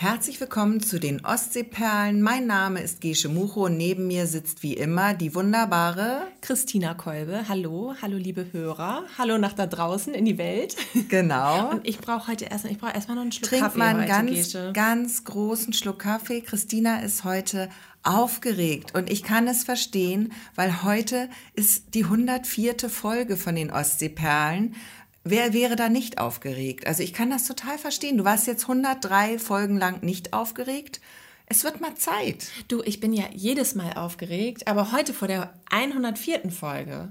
Herzlich willkommen zu den Ostseeperlen. Mein Name ist Gesche Mucho und neben mir sitzt wie immer die wunderbare Christina Kolbe. Hallo, hallo liebe Hörer. Hallo nach da draußen in die Welt. Genau. Und ich brauche heute erstmal, ich brauche erstmal noch einen Schluck Trink Kaffee mal einen ganz, Gesche. ganz großen Schluck Kaffee. Christina ist heute aufgeregt und ich kann es verstehen, weil heute ist die 104. Folge von den Ostseeperlen. Wer wäre da nicht aufgeregt? Also ich kann das total verstehen. Du warst jetzt 103 Folgen lang nicht aufgeregt. Es wird mal Zeit. Du, ich bin ja jedes Mal aufgeregt, aber heute vor der 104. Folge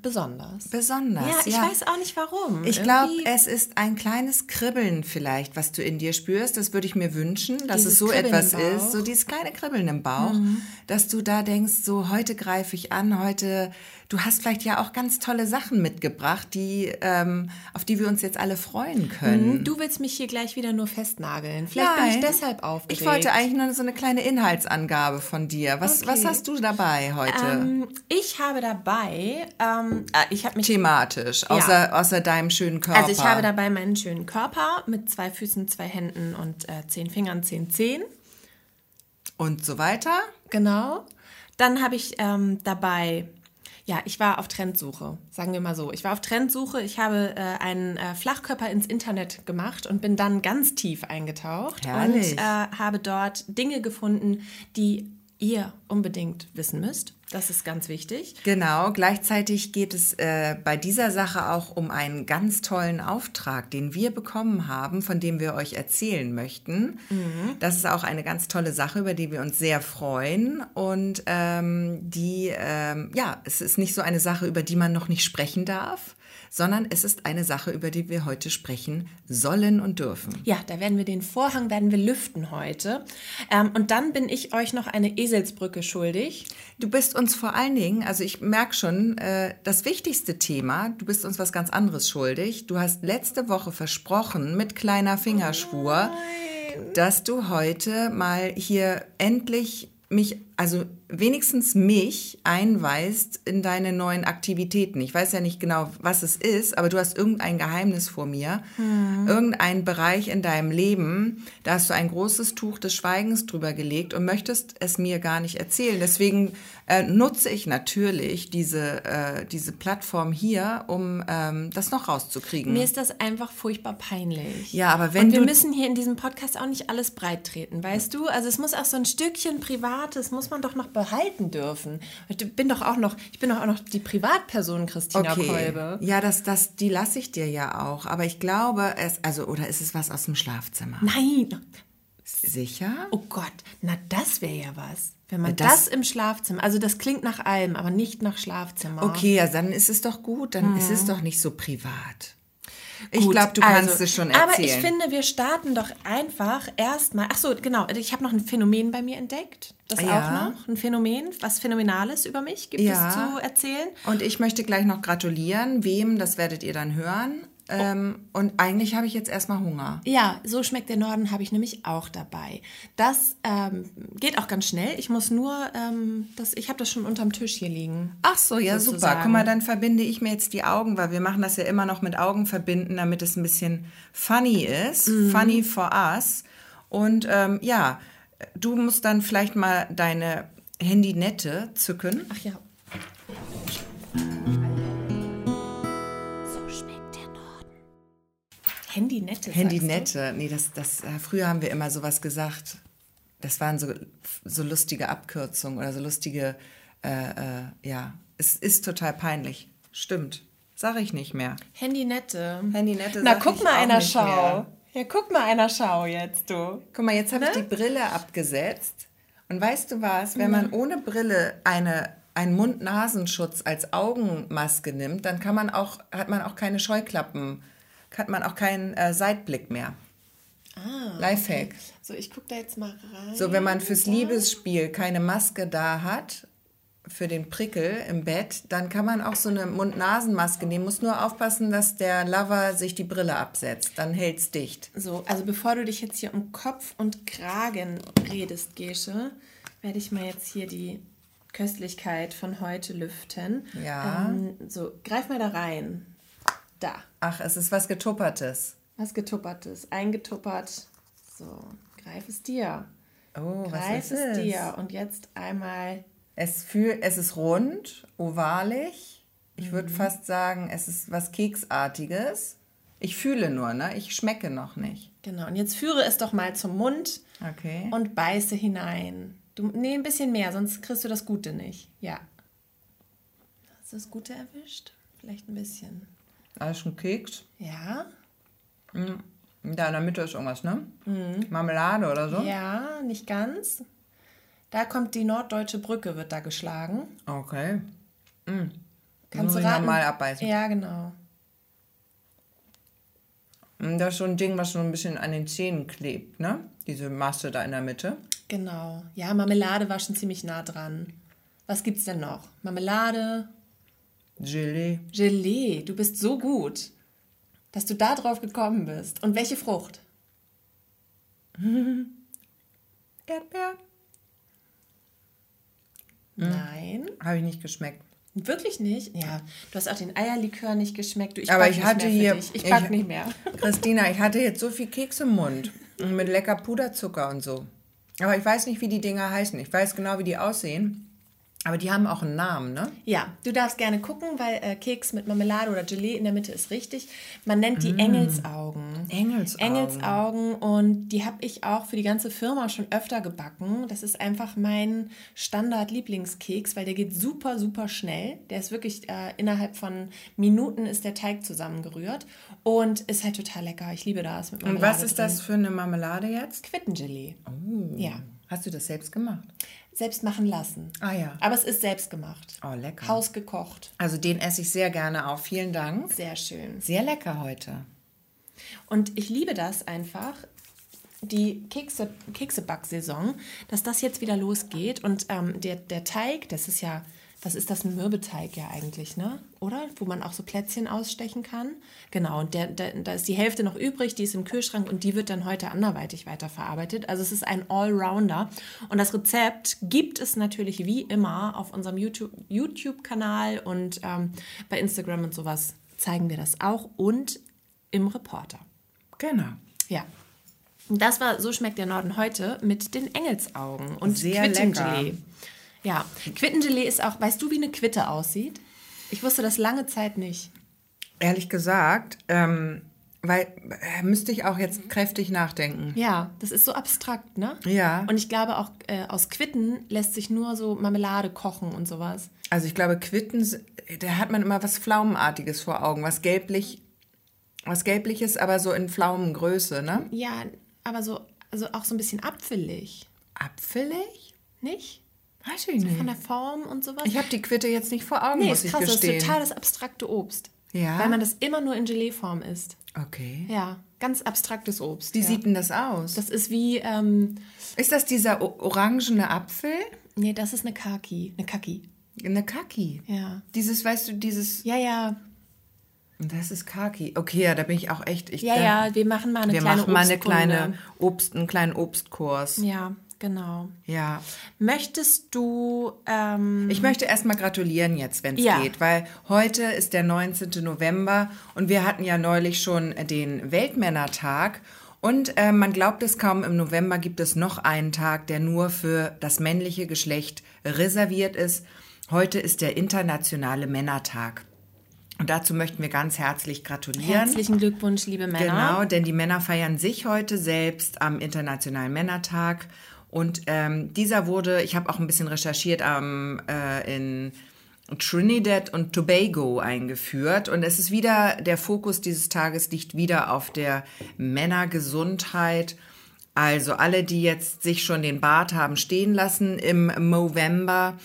besonders. Besonders. Ja, ich ja. weiß auch nicht warum. Ich glaube, es ist ein kleines Kribbeln vielleicht, was du in dir spürst. Das würde ich mir wünschen, dass Dieses es so Kribbeln etwas. Mhm. ist, so dieses kleine Kribbeln im Bauch, dass du da denkst, so heute greife ich an, heute, du hast vielleicht ja auch ganz tolle Sachen mitgebracht, die, ähm, auf die wir uns jetzt alle freuen können. Mhm, Du willst mich hier gleich wieder nur festnageln. Vielleicht bin ich Nein. deshalb aufgeregt. Ich wollte eigentlich nur so eine kleine Inhaltsangabe von dir. Was, Okay. was hast du dabei heute? ähm, ich habe dabei, ähm, äh, ich habe mich Thematisch, außer, außer deinem schönen Körper. Also ich habe dabei meinen schönen Körper mit zwei Füßen, zwei Händen und äh, zehn Fingern, zehn Zehen. Und so weiter. Genau. Dann habe ich ähm, dabei, ja, ich war auf Trendsuche, sagen wir mal so. Ich war auf Trendsuche, ich habe äh, einen äh, Flachkörper ins Internet gemacht und bin dann ganz tief eingetaucht Herrlich. und äh, habe dort Dinge gefunden, die ihr unbedingt wissen müsst. Das ist ganz wichtig. Genau, gleichzeitig geht es äh, bei dieser Sache auch um einen ganz tollen Auftrag, den wir bekommen haben, von dem wir euch erzählen möchten. Das ist auch eine ganz tolle Sache, über die wir uns sehr freuen. Und ähm, die, ähm, ja, es ist nicht so eine Sache, über die man noch nicht sprechen darf, sondern es ist eine Sache, über die wir heute sprechen sollen und dürfen. Ja, da werden wir den Vorhang werden wir lüften heute. Ähm, und dann bin ich euch noch eine Eselsbrücke schuldig. Du bist uns vor allen Dingen, also ich merke schon, äh, das wichtigste Thema, du bist uns was ganz anderes schuldig. Du hast letzte Woche versprochen, mit kleiner Fingerschwur, dass du heute mal hier endlich mich, also wenigstens mich einweist in deine neuen Aktivitäten. Ich weiß ja nicht genau, was es ist, aber du hast irgendein Geheimnis vor mir, irgendein Bereich in deinem Leben, da hast du ein großes Tuch des Schweigens drüber gelegt und möchtest es mir gar nicht erzählen. Deswegen äh, nutze ich natürlich diese, äh, diese Plattform hier, um ähm, das noch rauszukriegen. Mir ist das einfach furchtbar peinlich. Ja, aber wenn Und wir du- müssen hier in diesem Podcast auch nicht alles breit treten, weißt du? Also es muss auch so ein Stückchen Privates muss man doch noch behalten dürfen. Ich bin doch auch noch, ich bin doch auch noch die Privatperson Christina Kolbe. Ja, das, das, die lasse ich dir ja auch. Aber ich glaube, es, also, oder ist es was aus dem Schlafzimmer? Nein. Sicher? Oh Gott, na das wäre ja was. Wenn man Das- das, im Schlafzimmer, also das klingt nach allem, aber nicht nach Schlafzimmer. Okay, ja, dann ist es doch gut. Dann ist es doch nicht so privat. Ich glaube, du also, kannst es schon erzählen. Aber ich finde, wir starten doch einfach erstmal. Ach so, genau. Ich habe noch ein Phänomen bei mir entdeckt. Das Ja. auch noch. Ein Phänomen, was Phänomenales über mich gibt Ja. es zu erzählen. Und ich möchte gleich noch gratulieren. Wem, das werdet ihr dann hören. Ähm, und eigentlich habe ich jetzt erstmal Hunger. Ja, so schmeckt der Norden habe ich nämlich auch dabei. Das ähm, geht auch ganz schnell. Ich muss nur, ähm, das, ich habe das schon unterm Tisch hier liegen. Ach so, ja, super. Sozusagen. Guck mal, dann verbinde ich mir jetzt die Augen, weil wir machen das ja immer noch mit Augen verbinden, damit es ein bisschen funny ist. Mhm. Funny for us. Und ähm, ja, du musst dann vielleicht mal deine Handynette zücken. Ach ja. Handynette. Handynette, nee, das, das, äh, früher haben wir immer sowas gesagt. Das waren so, so lustige Abkürzungen oder so lustige, äh, äh, ja, es ist total peinlich. Stimmt. Sag ich nicht mehr. Handynette. Handynette Na, guck mal einer Schau. mehr. Ja, guck mal einer Schau jetzt, du. Guck mal, jetzt habe ich Ne? die Brille abgesetzt. Und weißt du was, wenn man ohne Brille eine, einen Mund-Nasenschutz als Augenmaske nimmt, dann kann man auch, hat man auch keine Scheuklappen, hat man auch keinen äh, Seitblick mehr. Ah. Lifehack. So, ich guck da jetzt mal rein. So, wenn man fürs Liebesspiel keine Maske da hat, für den Prickel im Bett, dann kann man auch so eine Mund-Nasen-Maske nehmen. Muss nur aufpassen, dass der Lover sich die Brille absetzt. Dann hält's dicht. So, also bevor du dich jetzt hier um Kopf und Kragen redest, Gesche, werde ich mal jetzt hier die Köstlichkeit von heute lüften. Ja. Ähm, so, greif mal da rein. Da. Ach, es ist was Getuppertes. Was getuppertes. Eingetuppert. So. Greif es dir. Oh, was Greif ist es es? dir. Und jetzt einmal. Es, fühl, es ist rund, ovalig. Ich Mhm. würde fast sagen, es ist was Keksartiges. Ich fühle nur, ne? Ich schmecke noch nicht. Genau. Und jetzt führe es doch mal zum Mund Okay. und beiße hinein. Du, nee, ein bisschen mehr, sonst kriegst du das Gute nicht. Ja. Hast du das Gute erwischt? Vielleicht ein bisschen. Alles schon Keks. Ja. Da in der Mitte ist irgendwas, ne? Marmelade oder so? Mhm. Ja, nicht ganz. Da kommt die norddeutsche Brücke, wird da geschlagen. Okay. Kannst Muss du raten? normal abbeißen. Ja, genau. Und Das ist so ein Ding, was so ein bisschen an den Zähnen klebt, ne? Diese Masse da in der Mitte. Genau. Ja, Marmelade war schon ziemlich nah dran. Was gibt's denn noch? Marmelade, Gelee. Gelee. Du bist so gut, dass du da drauf gekommen bist. Und welche Frucht? Erdbeer. Nein. Habe ich nicht geschmeckt. Wirklich nicht? Ja. Du hast auch den Eierlikör nicht geschmeckt. Du, ich Aber ich nicht hatte hier- Dich. Ich ich- back nicht mehr. Christina, ich hatte jetzt so viel Keks im Mund. Und mit lecker Puderzucker und so. Aber ich weiß nicht, wie die Dinger heißen. Ich weiß genau, wie die aussehen. Aber die haben auch einen Namen, ne? Ja, du darfst gerne gucken, weil äh, Keks mit Marmelade oder Gelee in der Mitte ist richtig. Man nennt Mm. die Engelsaugen. Engelsaugen. Engelsaugen und die habe ich auch für die ganze Firma schon öfter gebacken. Das ist einfach mein Standard-Lieblingskeks, weil der geht super, super schnell. Der ist wirklich äh, innerhalb von Minuten ist der Teig zusammengerührt und ist halt total lecker. Ich liebe das mit Und Marmelade was ist drin. das für eine Marmelade jetzt? Quittengelee. Oh. Ja, Hast du das selbst gemacht? Selbst machen lassen. Ah ja. Aber es ist selbst gemacht. Oh, lecker. Hausgekocht. Also den esse ich sehr gerne auch. Vielen Dank. Sehr schön. Sehr lecker heute. Und ich liebe das einfach, die Kekse, Keksebacksaison, dass das jetzt wieder losgeht. Und ähm, der, der Teig, das ist ja, was ist das, ein Mürbeteig ja eigentlich, ne? Oder? Wo man auch so Plätzchen ausstechen kann. Genau, und der, der, da ist die Hälfte noch übrig, die ist im Kühlschrank und die wird dann heute anderweitig weiterverarbeitet. Also es ist ein Allrounder. Und das Rezept gibt es natürlich wie immer auf unserem YouTube- YouTube-Kanal und ähm, bei Instagram und sowas zeigen wir das auch und im Reporter. Genau. Ja. Und Das war So schmeckt der Norden heute mit den Engelsaugen und Sehr lecker. Ja, Quittengelee ist auch, weißt du, wie eine Quitte aussieht? Ich wusste das lange Zeit nicht. Ehrlich gesagt, ähm, weil äh, müsste ich auch jetzt kräftig nachdenken. Ja, das ist so abstrakt, ne? Ja. Und ich glaube auch äh, aus Quitten lässt sich nur so Marmelade kochen und sowas. Also ich glaube, Quitten, da hat man immer was Pflaumenartiges vor Augen, was gelblich, was gelbliches, aber so in Pflaumengröße, ne? Ja, aber so, also auch so ein bisschen apfelig, Apfelig? nicht? Weiß ich nicht. Von der Form und sowas. Ich habe die Quitte jetzt nicht vor Augen, nee, muss ist ich krass, das gestehen. ist total das abstrakte Obst. Ja? Weil man das immer nur in Geleeform isst. okay. Ja, ganz abstraktes Obst. Wie ja. sieht denn das aus? Das ist wie, ähm, ist das dieser orangene Apfel? nee, das ist eine Kaki, eine Kaki. Eine Kaki. Ja. Dieses, weißt du, dieses. Ja, ja, Das ist Kaki. Okay, ja, da bin ich auch echt. Ich, ja, da, ja, wir machen mal eine Wir kleine machen mal eine kleine Obst, einen kleinen Obstkurs. Ja, genau. Ja. Möchtest du, ähm, Ich möchte erstmal gratulieren jetzt, wenn es Ja. geht, weil heute ist der 19. November und wir hatten ja neulich schon den Weltmännertag. Und äh, man glaubt es kaum, im November gibt es noch einen Tag, der nur für das männliche Geschlecht reserviert ist. Heute ist der internationale Männertag. Und dazu möchten wir ganz herzlich gratulieren. herzlichen Glückwunsch, liebe Männer. Genau, denn die Männer feiern sich heute selbst am Internationalen Männertag. Und ähm, dieser wurde, ich habe auch ein bisschen recherchiert, am, äh, in Trinidad und Tobago eingeführt. Und es ist wieder, der Fokus dieses Tages liegt wieder auf der Männergesundheit. Also alle, die jetzt sich schon den Bart haben stehen lassen im November,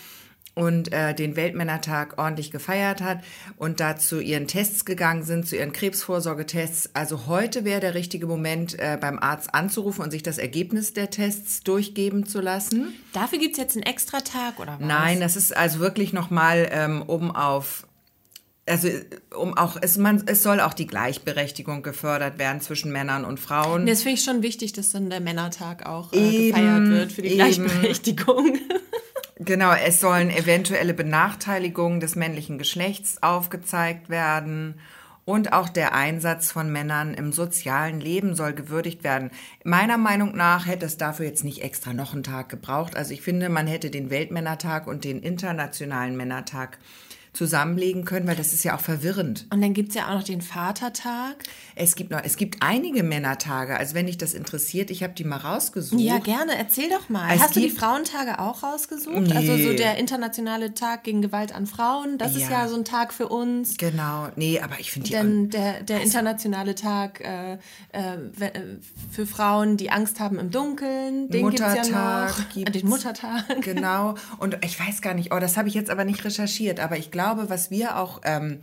und äh, den Weltmännertag ordentlich gefeiert hat und da zu ihren Tests gegangen sind, zu ihren Krebsvorsorgetests. Also heute wäre der richtige Moment, äh, beim Arzt anzurufen und sich das Ergebnis der Tests durchgeben zu lassen. Dafür gibt es jetzt einen extra Tag oder was? Nein, das ist also wirklich nochmal ähm, um auf also um auch es man es soll auch die Gleichberechtigung gefördert werden zwischen Männern und Frauen. Das finde ich schon wichtig, dass dann der Männertag auch äh, Eben, gefeiert wird für die eben. Gleichberechtigung. Genau, es sollen eventuelle Benachteiligungen des männlichen Geschlechts aufgezeigt werden. Und auch der Einsatz von Männern im sozialen Leben soll gewürdigt werden. Meiner Meinung nach hätte es dafür jetzt nicht extra noch einen Tag gebraucht. Also ich finde, man hätte den Weltmännertag und den Internationalen Männertag zusammenlegen können, weil das ist ja auch verwirrend. Und dann gibt es ja auch noch den Vatertag. Es gibt noch, es gibt einige Männertage. Also wenn dich das interessiert, ich habe die mal rausgesucht. Ja, gerne. Erzähl doch mal. Es Hast du die Frauentage auch rausgesucht? Nee. Also so der internationale Tag gegen Gewalt an Frauen. Das ja. ist ja so ein Tag für uns. Genau. Nee, aber ich finde die. Denn der, der also internationale Tag äh, äh, für Frauen, die Angst haben im Dunkeln. Den Muttertag gibt's ja noch. Gibt's, den Muttertag. Genau. Und ich weiß gar nicht. Oh, das habe ich jetzt aber nicht recherchiert. Aber ich glaube, was wir auch ähm,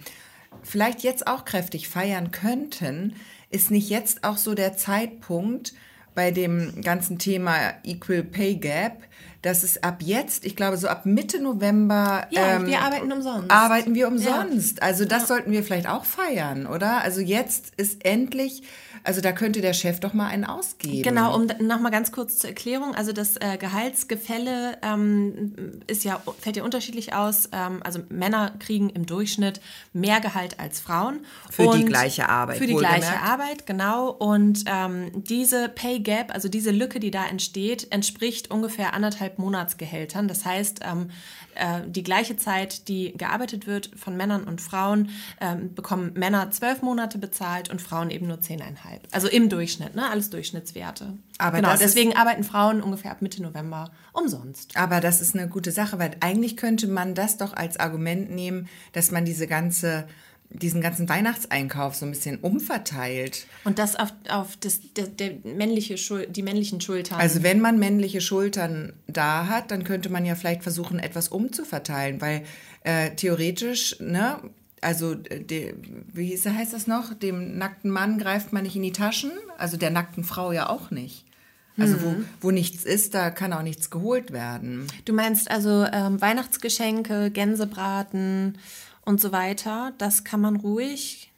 vielleicht jetzt auch kräftig feiern könnten, ist nicht jetzt auch so der Zeitpunkt bei dem ganzen Thema Equal Pay Gap, dass es ab jetzt, ich glaube so ab Mitte November, ja, ähm, wir arbeiten umsonst. Arbeiten wir umsonst. Ja. Also das ja. sollten wir vielleicht auch feiern, oder? Also jetzt ist endlich also da könnte der Chef doch mal einen ausgeben. Genau, um nochmal ganz kurz zur Erklärung. Also das äh, Gehaltsgefälle ähm, ist ja, fällt ja unterschiedlich aus. Ähm, also Männer kriegen im Durchschnitt mehr Gehalt als Frauen. Für und die gleiche Arbeit. Für die gleiche Arbeit, genau. Und ähm, diese Pay Gap, also diese Lücke, die da entsteht, entspricht ungefähr anderthalb Monatsgehältern. Das heißt, ähm, äh, die gleiche Zeit, die gearbeitet wird von Männern und Frauen, ähm, bekommen Männer zwölf Monate bezahlt und Frauen eben nur zehneinhalb. Also im Durchschnitt, ne? alles Durchschnittswerte. Aber genau, deswegen arbeiten Frauen ungefähr ab Mitte November umsonst. Aber das ist eine gute Sache, weil eigentlich könnte man das doch als Argument nehmen, dass man diese ganze diesen ganzen Weihnachtseinkauf so ein bisschen umverteilt. Und das auf, auf das, der, der männliche Schul die männlichen Schultern. Also wenn man männliche Schultern da hat, dann könnte man ja vielleicht versuchen, etwas umzuverteilen, weil äh, theoretisch, ne, also de, wie heißt das noch, dem nackten Mann greift man nicht in die Taschen, also der nackten Frau ja auch nicht. Also wo, mhm. wo nichts ist, da kann auch nichts geholt werden. Du meinst also ähm, Weihnachtsgeschenke, Gänsebraten, und so weiter. Das kann man ruhig.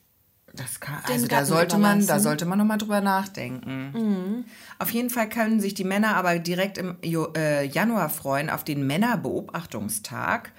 Das kann, also da sollte man, da sollte man noch mal drüber nachdenken. Mhm. Auf jeden Fall können sich die Männer aber direkt im äh, Januar freuen auf den Männerbeobachtungstag.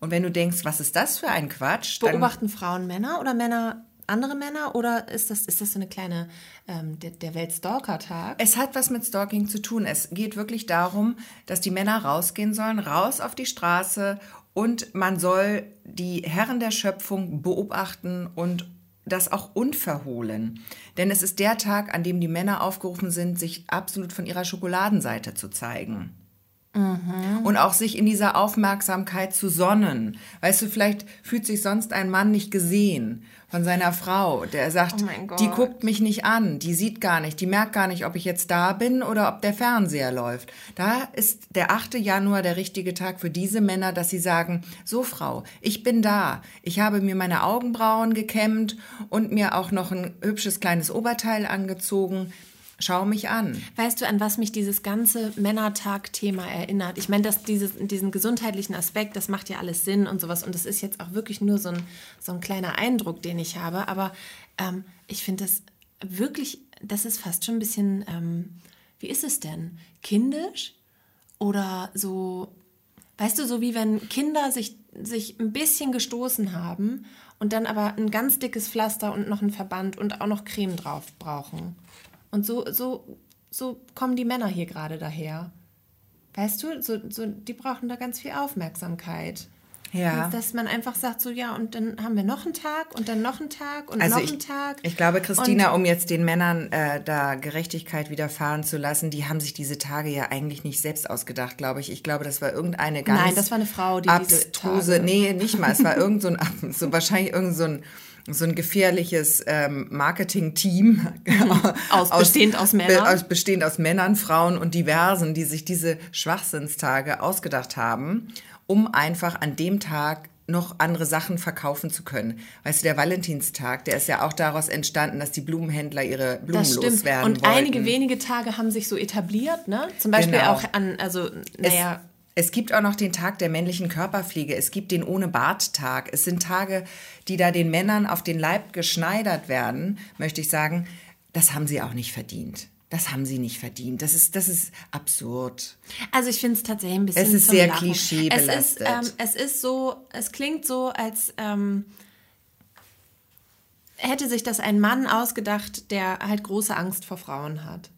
Und wenn du denkst, was ist das für ein Quatsch? Beobachten Frauen Männer oder Männer andere Männer oder ist das, ist das so eine kleine, ähm, der, der Weltstalker-Tag? Es hat was mit Stalking zu tun. Es geht wirklich darum, dass die Männer rausgehen sollen, raus auf die Straße und man soll die Herren der Schöpfung beobachten und das auch unverhohlen. Denn es ist der Tag, an dem die Männer aufgerufen sind, sich absolut von ihrer Schokoladenseite zu zeigen. Mhm. Und auch sich in dieser Aufmerksamkeit zu sonnen. Weißt du, vielleicht fühlt sich sonst ein Mann nicht gesehen von seiner Frau, der sagt, oh die guckt mich nicht an, die sieht gar nicht, die merkt gar nicht, ob ich jetzt da bin oder ob der Fernseher läuft. Da ist der 8. Januar der richtige Tag für diese Männer, dass sie sagen, so Frau, ich bin da, ich habe mir meine Augenbrauen gekämmt und mir auch noch ein hübsches kleines Oberteil angezogen, Schau mich an. Weißt du, an was mich dieses ganze Männertag-Thema erinnert? Ich meine, dass dieses, diesen gesundheitlichen Aspekt, das macht ja alles Sinn und sowas. Und das ist jetzt auch wirklich nur so ein, so ein kleiner Eindruck, den ich habe. Aber ähm, ich finde das wirklich, das ist fast schon ein bisschen, ähm, wie ist es denn? Kindisch? Oder so, weißt du, so wie wenn Kinder sich, sich ein bisschen gestoßen haben und dann aber ein ganz dickes Pflaster und noch ein Verband und auch noch Creme drauf brauchen. Und so, so, so kommen die Männer hier gerade daher. Weißt du, so, so, die brauchen da ganz viel Aufmerksamkeit. Ja. Dass man einfach sagt, so ja, und dann haben wir noch einen Tag und dann noch einen Tag und also noch ich, einen Tag. Ich glaube, Christina, und, um jetzt den Männern äh, da Gerechtigkeit widerfahren zu lassen, die haben sich diese Tage ja eigentlich nicht selbst ausgedacht, glaube ich. Ich glaube, das war irgendeine ganz. Nein, das war eine Frau, die abstruse, diese Tage. Nee, nicht mal. Es war irgend so ein, so wahrscheinlich irgend so ein so ein gefährliches ähm, Marketing-Team aus, aus, bestehend aus Männern, aus, bestehend aus Männern, Frauen und Diversen, die sich diese Schwachsinnstage ausgedacht haben, um einfach an dem Tag noch andere Sachen verkaufen zu können. Weißt du, der Valentinstag, der ist ja auch daraus entstanden, dass die Blumenhändler ihre Blumen das stimmt. loswerden Und wollten. einige wenige Tage haben sich so etabliert, ne? Zum Beispiel genau. auch an, also, naja. Es, es gibt auch noch den Tag der männlichen Körperpflege. Es gibt den ohne Bart-Tag. Es sind Tage, die da den Männern auf den Leib geschneidert werden, möchte ich sagen. Das haben sie auch nicht verdient. Das haben sie nicht verdient. Das ist, das ist absurd. Also ich finde es tatsächlich ein bisschen. Es ist sehr klischeebelastet. Es ist, ähm, es ist so, es klingt so, als ähm, hätte sich das ein Mann ausgedacht, der halt große Angst vor Frauen hat.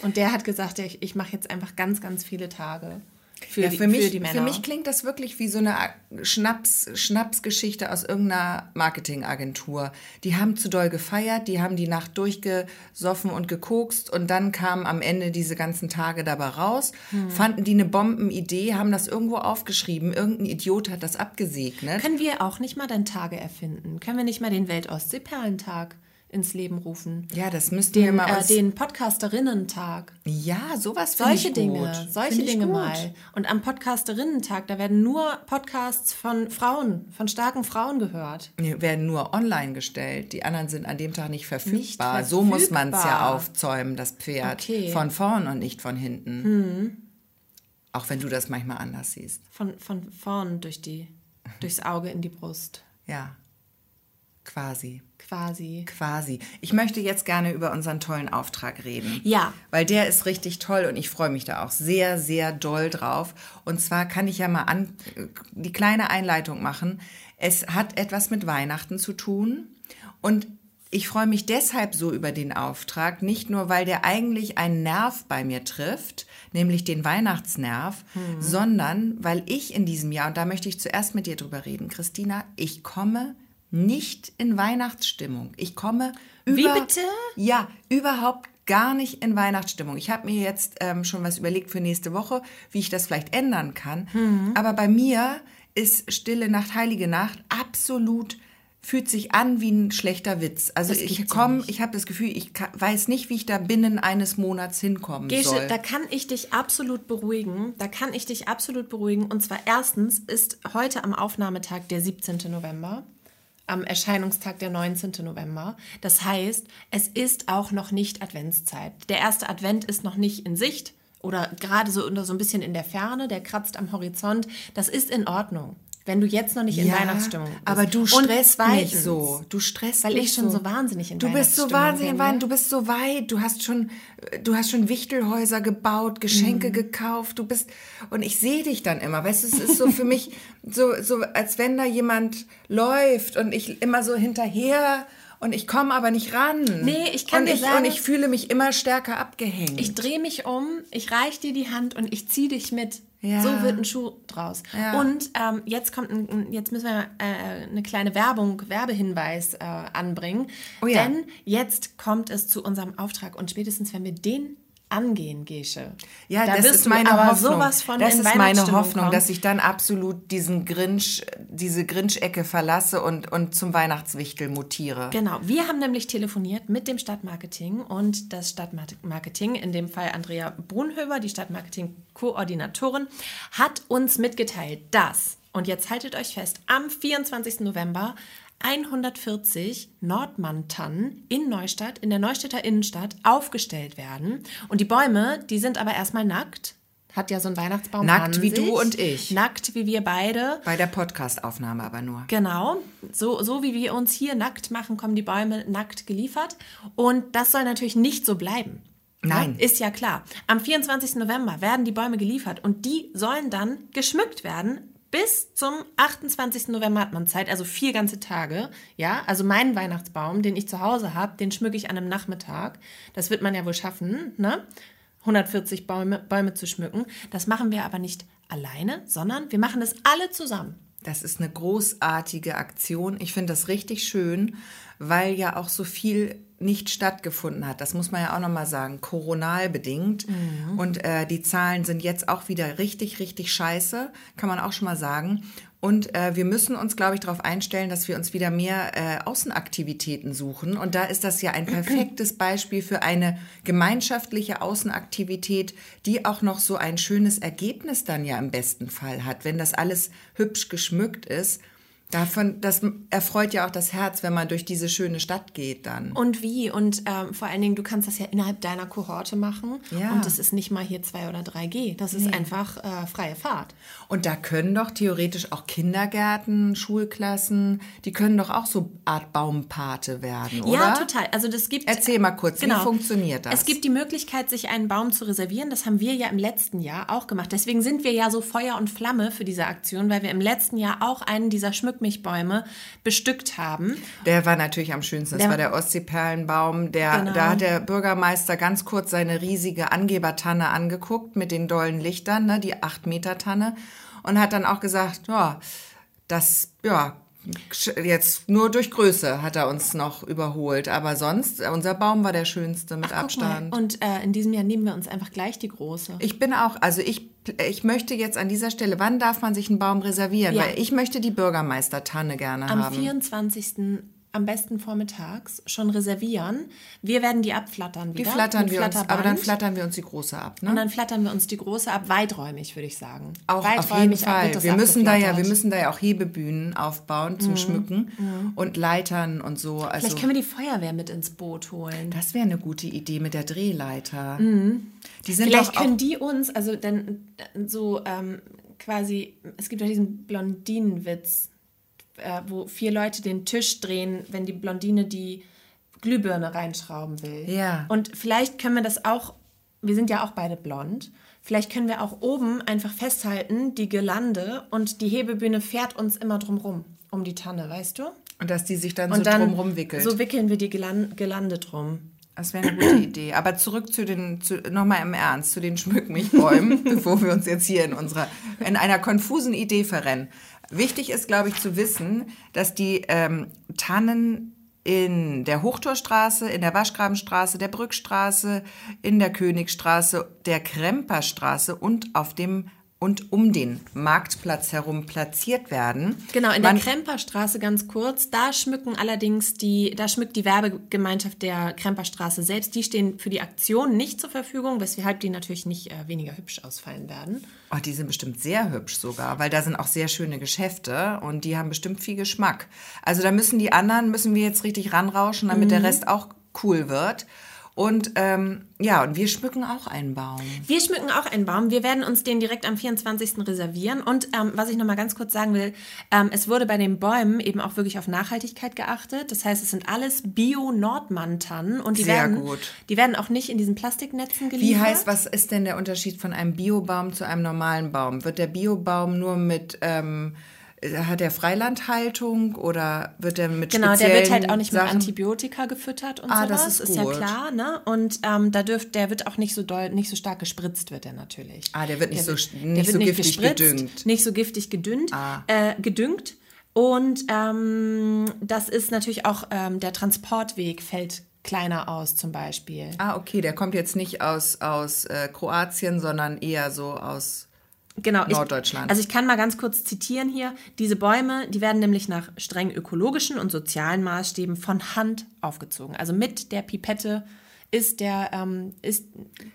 Und der hat gesagt, ich, ich mache jetzt einfach ganz, ganz viele Tage. Für, Ja, die, für, mich, für die Männer. für mich klingt das wirklich wie so eine Schnaps, Schnapsgeschichte aus irgendeiner Marketingagentur. Die haben zu doll gefeiert, die haben die Nacht durchgesoffen und gekokst und dann kamen am Ende diese ganzen Tage dabei raus, Hm. fanden die eine Bombenidee, haben das irgendwo aufgeschrieben, irgendein Idiot hat das abgesegnet. Können wir auch nicht mal dann Tage erfinden? Können wir nicht mal den Welt-Ostsee-Perlentag ins Leben rufen? Ja, das müssten wir Den, mal äh, uns, den Podcasterinnen-Tag. Ja, sowas finde Solche ich Dinge, gut. solche Finde ich Dinge gut. mal. Und am Podcasterinnen-Tag, da werden nur Podcasts von Frauen, von starken Frauen gehört. Die werden nur online gestellt. Die anderen sind an dem Tag nicht verfügbar. So muss man es ja verfügbar. aufzäumen, das Pferd. Okay. Hm. Von vorn und nicht von hinten. Auch wenn du das manchmal anders siehst. Von, von vorn durch die, durchs Auge in die Brust. Ja. Quasi. Quasi. Quasi. Ich möchte jetzt gerne über unseren tollen Auftrag reden. Ja. Weil der ist richtig toll und ich freue mich da auch sehr, sehr doll drauf. Und zwar kann ich ja mal an, die kleine Einleitung machen. Es hat etwas mit Weihnachten zu tun und ich freue mich deshalb so über den Auftrag, nicht nur, weil der eigentlich einen Nerv bei mir trifft, nämlich den Weihnachtsnerv, sondern weil ich in diesem Jahr, und da möchte ich zuerst mit dir drüber reden, Christina, ich komme nicht in Weihnachtsstimmung. Ich komme Wie über, bitte? ja, überhaupt gar nicht in Weihnachtsstimmung. Ich habe mir jetzt ähm, schon was überlegt für nächste Woche, wie ich das vielleicht ändern kann. Mhm. Aber bei mir ist Stille Nacht, Heilige Nacht absolut fühlt sich an wie ein schlechter Witz. Also Das ich komme, ich habe das Gefühl, ich weiß nicht, wie ich da binnen eines Monats hinkommen Gesche, soll. da kann ich dich absolut beruhigen. Da kann ich dich absolut beruhigen. Und zwar erstens ist heute am Aufnahmetag der 17. November, am Erscheinungstag der 19. November. Das heißt, es ist auch noch nicht Adventszeit. Der erste Advent ist noch nicht in Sicht oder gerade so, so ein bisschen in der Ferne, der kratzt am Horizont. Das ist in Ordnung. Wenn du jetzt noch nicht in Weihnachtsstimmung bist. aber du stresst mich so. Du stresst Weil ich schon so wahnsinnig in Du bist so Weihnachtsstimmung wahnsinnig, bin, Wein, ne? du bist so weit, du hast schon, du hast schon Wichtelhäuser gebaut, Geschenke Mhm. gekauft, du bist, und ich sehe dich dann immer, weißt du, es ist so für mich so, so, als wenn da jemand läuft und ich immer so hinterher und ich komme aber nicht ran. Nee, ich kann und dir ich, sagen- Und ich fühle mich immer stärker abgehängt. Ich drehe mich um, ich reich dir die Hand und ich ziehe dich mit. Ja. So wird ein Schuh draus. Ja. Und ähm, jetzt kommt ein, jetzt müssen wir äh, eine kleine Werbung, Werbehinweis äh, anbringen. Oh ja. Denn jetzt kommt es zu unserem Auftrag und spätestens wenn wir den angehen, Gesche. Ja, da das ist meine aber Hoffnung. das ist meine Hoffnung, kommen. dass ich dann absolut diesen Grinch, diese Grinch-Ecke verlasse und, und zum Weihnachtswichtel mutiere. Genau, wir haben nämlich telefoniert mit dem Stadtmarketing und das Stadtmarketing, in dem Fall Andrea Brunhöber, die Stadtmarketing-Koordinatorin, hat uns mitgeteilt, dass, und jetzt haltet euch fest, am 24. November 140 Nordmann-Tannen in Neustadt, in der Neustädter Innenstadt, aufgestellt werden. Und die Bäume, die sind aber erstmal nackt. Hat ja so ein Weihnachtsbaum Nackt wie sich. du und ich. Nackt wie wir beide. Bei der Podcastaufnahme aber nur. Genau, so, so wie wir uns hier nackt machen, kommen die Bäume nackt geliefert. Und das soll natürlich nicht so bleiben. Nein. Ja, ist ja klar. Am 24. November werden die Bäume geliefert und die sollen dann geschmückt werden. Bis zum 28. November hat man Zeit, also vier ganze Tage. Ja, also meinen Weihnachtsbaum, den ich zu Hause habe, den schmücke ich an einem Nachmittag. Das wird man ja wohl schaffen, ne? 140 Bäume, Bäume zu schmücken. Das machen wir aber nicht alleine, sondern wir machen das alle zusammen. Das ist eine großartige Aktion. Ich finde das richtig schön, weil ja auch so viel nicht stattgefunden hat. Das muss man ja auch nochmal sagen, koronal bedingt. Und äh, die Zahlen sind jetzt auch wieder richtig, richtig scheiße, kann man auch schon mal sagen. Und äh, wir müssen uns, glaube ich, darauf einstellen, dass wir uns wieder mehr äh, Außenaktivitäten suchen. Und da ist das ja ein perfektes Beispiel für eine gemeinschaftliche Außenaktivität, die auch noch so ein schönes Ergebnis dann ja im besten Fall hat, wenn das alles hübsch geschmückt ist. Davon, das erfreut ja auch das Herz, wenn man durch diese schöne Stadt geht dann. Und wie? Und ähm, vor allen Dingen, du kannst das ja innerhalb deiner Kohorte machen. Ja. Und das ist nicht mal hier 2 oder 3G. Das ist einfach äh, freie Fahrt. Und da können doch theoretisch auch Kindergärten, Schulklassen, die können doch auch so Art Baumpate werden, oder? Ja, total. Also das gibt. Genau. Erzähl mal kurz, wie funktioniert das? Es gibt die Möglichkeit, sich einen Baum zu reservieren. Das haben wir ja im letzten Jahr auch gemacht. Deswegen sind wir ja so Feuer und Flamme für diese Aktion, weil wir im letzten Jahr auch einen dieser Schmückbäume Schmückmilchbäume bestückt haben. Der war natürlich am schönsten. Das Der- war der Ostseeperlenbaum. Der, Genau. Da hat der Bürgermeister ganz kurz seine riesige Angebertanne angeguckt mit den dollen Lichtern, ne, die 8-Meter-Tanne. Und hat dann auch gesagt, ja, das, ja, jetzt nur durch Größe hat er uns noch überholt. Aber sonst, äh, unser Baum war der schönste mit mal, Abstand. Und äh, in diesem Jahr nehmen wir uns einfach gleich die große. Ich bin auch, also ich, ich möchte jetzt an dieser Stelle, wann darf man sich einen Baum reservieren? Ja. Weil ich möchte die Bürgermeistertanne gerne Am haben. 24. am besten vormittags schon reservieren. Wir werden die abflattern Die wieder. flattern mit wir uns, aber dann flattern wir uns die große ab, ne? Und dann flattern wir uns die große ab, weiträumig, würde ich sagen. Auch auf weiträumig jeden Fall. Wir müssen da ja, wir müssen da ja auch Hebebühnen aufbauen zum Schmücken und Leitern und so. Also Vielleicht können wir die Feuerwehr mit ins Boot holen. das wäre eine gute Idee mit der Drehleiter. Die sind Vielleicht können die uns, also dann äh, so ähm, quasi, es gibt ja diesen Blondinenwitz, äh, wo vier Leute den Tisch drehen, wenn die Blondine die Glühbirne reinschrauben will. Ja. Und vielleicht können wir das auch, wir sind ja auch beide blond, vielleicht können wir auch oben einfach festhalten, die Girlande und die Hebebühne fährt uns immer drumrum, um die Tanne, weißt du? und dass die sich dann Und so dann drumrum wickelt. so wickeln wir die Girlan- Girlande drum. Das wäre eine gute Idee. Aber zurück zu den, zu, nochmal im Ernst, zu den Schmückmilchbäumen, bevor wir uns jetzt hier in unserer, in einer konfusen Idee verrennen. Wichtig ist, glaube ich, zu wissen, dass die ähm, Tannen in der Hochtorstraße, in der Waschgrabenstraße, der Brückstraße, in der Königstraße, der Kremperstraße und auf dem und um den Marktplatz herum platziert werden. Genau, in der Man- Kremperstraße ganz kurz, da schmücken allerdings die, da schmückt die Werbegemeinschaft der Kremperstraße selbst. Die stehen für die Aktion nicht zur Verfügung, weshalb die natürlich nicht äh, weniger hübsch ausfallen werden. Oh, die sind bestimmt sehr hübsch sogar, weil da sind auch sehr schöne Geschäfte und die haben bestimmt viel Geschmack. Also da müssen die anderen, müssen wir jetzt richtig ranrauschen, damit Mhm. der Rest auch cool wird. Und ähm, ja, und wir schmücken auch einen Baum. Wir schmücken auch einen Baum. Wir werden uns den direkt am 24. reservieren. Und ähm, was ich noch mal ganz kurz sagen will, ähm, es wurde bei den Bäumen eben auch wirklich auf Nachhaltigkeit geachtet. Das heißt, es sind alles Bio-Nordmann-Tannen und die Sehr werden, gut. die werden auch nicht in diesen Plastiknetzen Wie geliefert. heißt, was ist denn der Unterschied von einem Biobaum zu einem normalen Baum? Wird der Biobaum nur mit, ähm, hat der Freilandhaltung oder wird der mit Genau, der wird halt auch nicht mit Sachen? Antibiotika gefüttert und Ah, sowas. das ist ja gut. klar, ne? Und ähm, da dürft, der wird auch nicht so doll, nicht so stark gespritzt, wird er natürlich. Ah, der wird nicht so- der nicht wird so giftig gespritzt, gedüngt. Nicht so giftig gedüngt, Ah. äh, gedüngt. Und ähm, das ist natürlich auch, ähm, der Transportweg fällt kleiner aus zum Beispiel. Ah, okay, der kommt jetzt nicht aus, aus äh, Kroatien, sondern eher so aus Genau, ich, Norddeutschland. Also ich kann mal ganz kurz zitieren hier. Diese Bäume, die werden nämlich nach streng ökologischen und sozialen Maßstäben von Hand aufgezogen. Also mit der Pipette ist der, ähm, ist,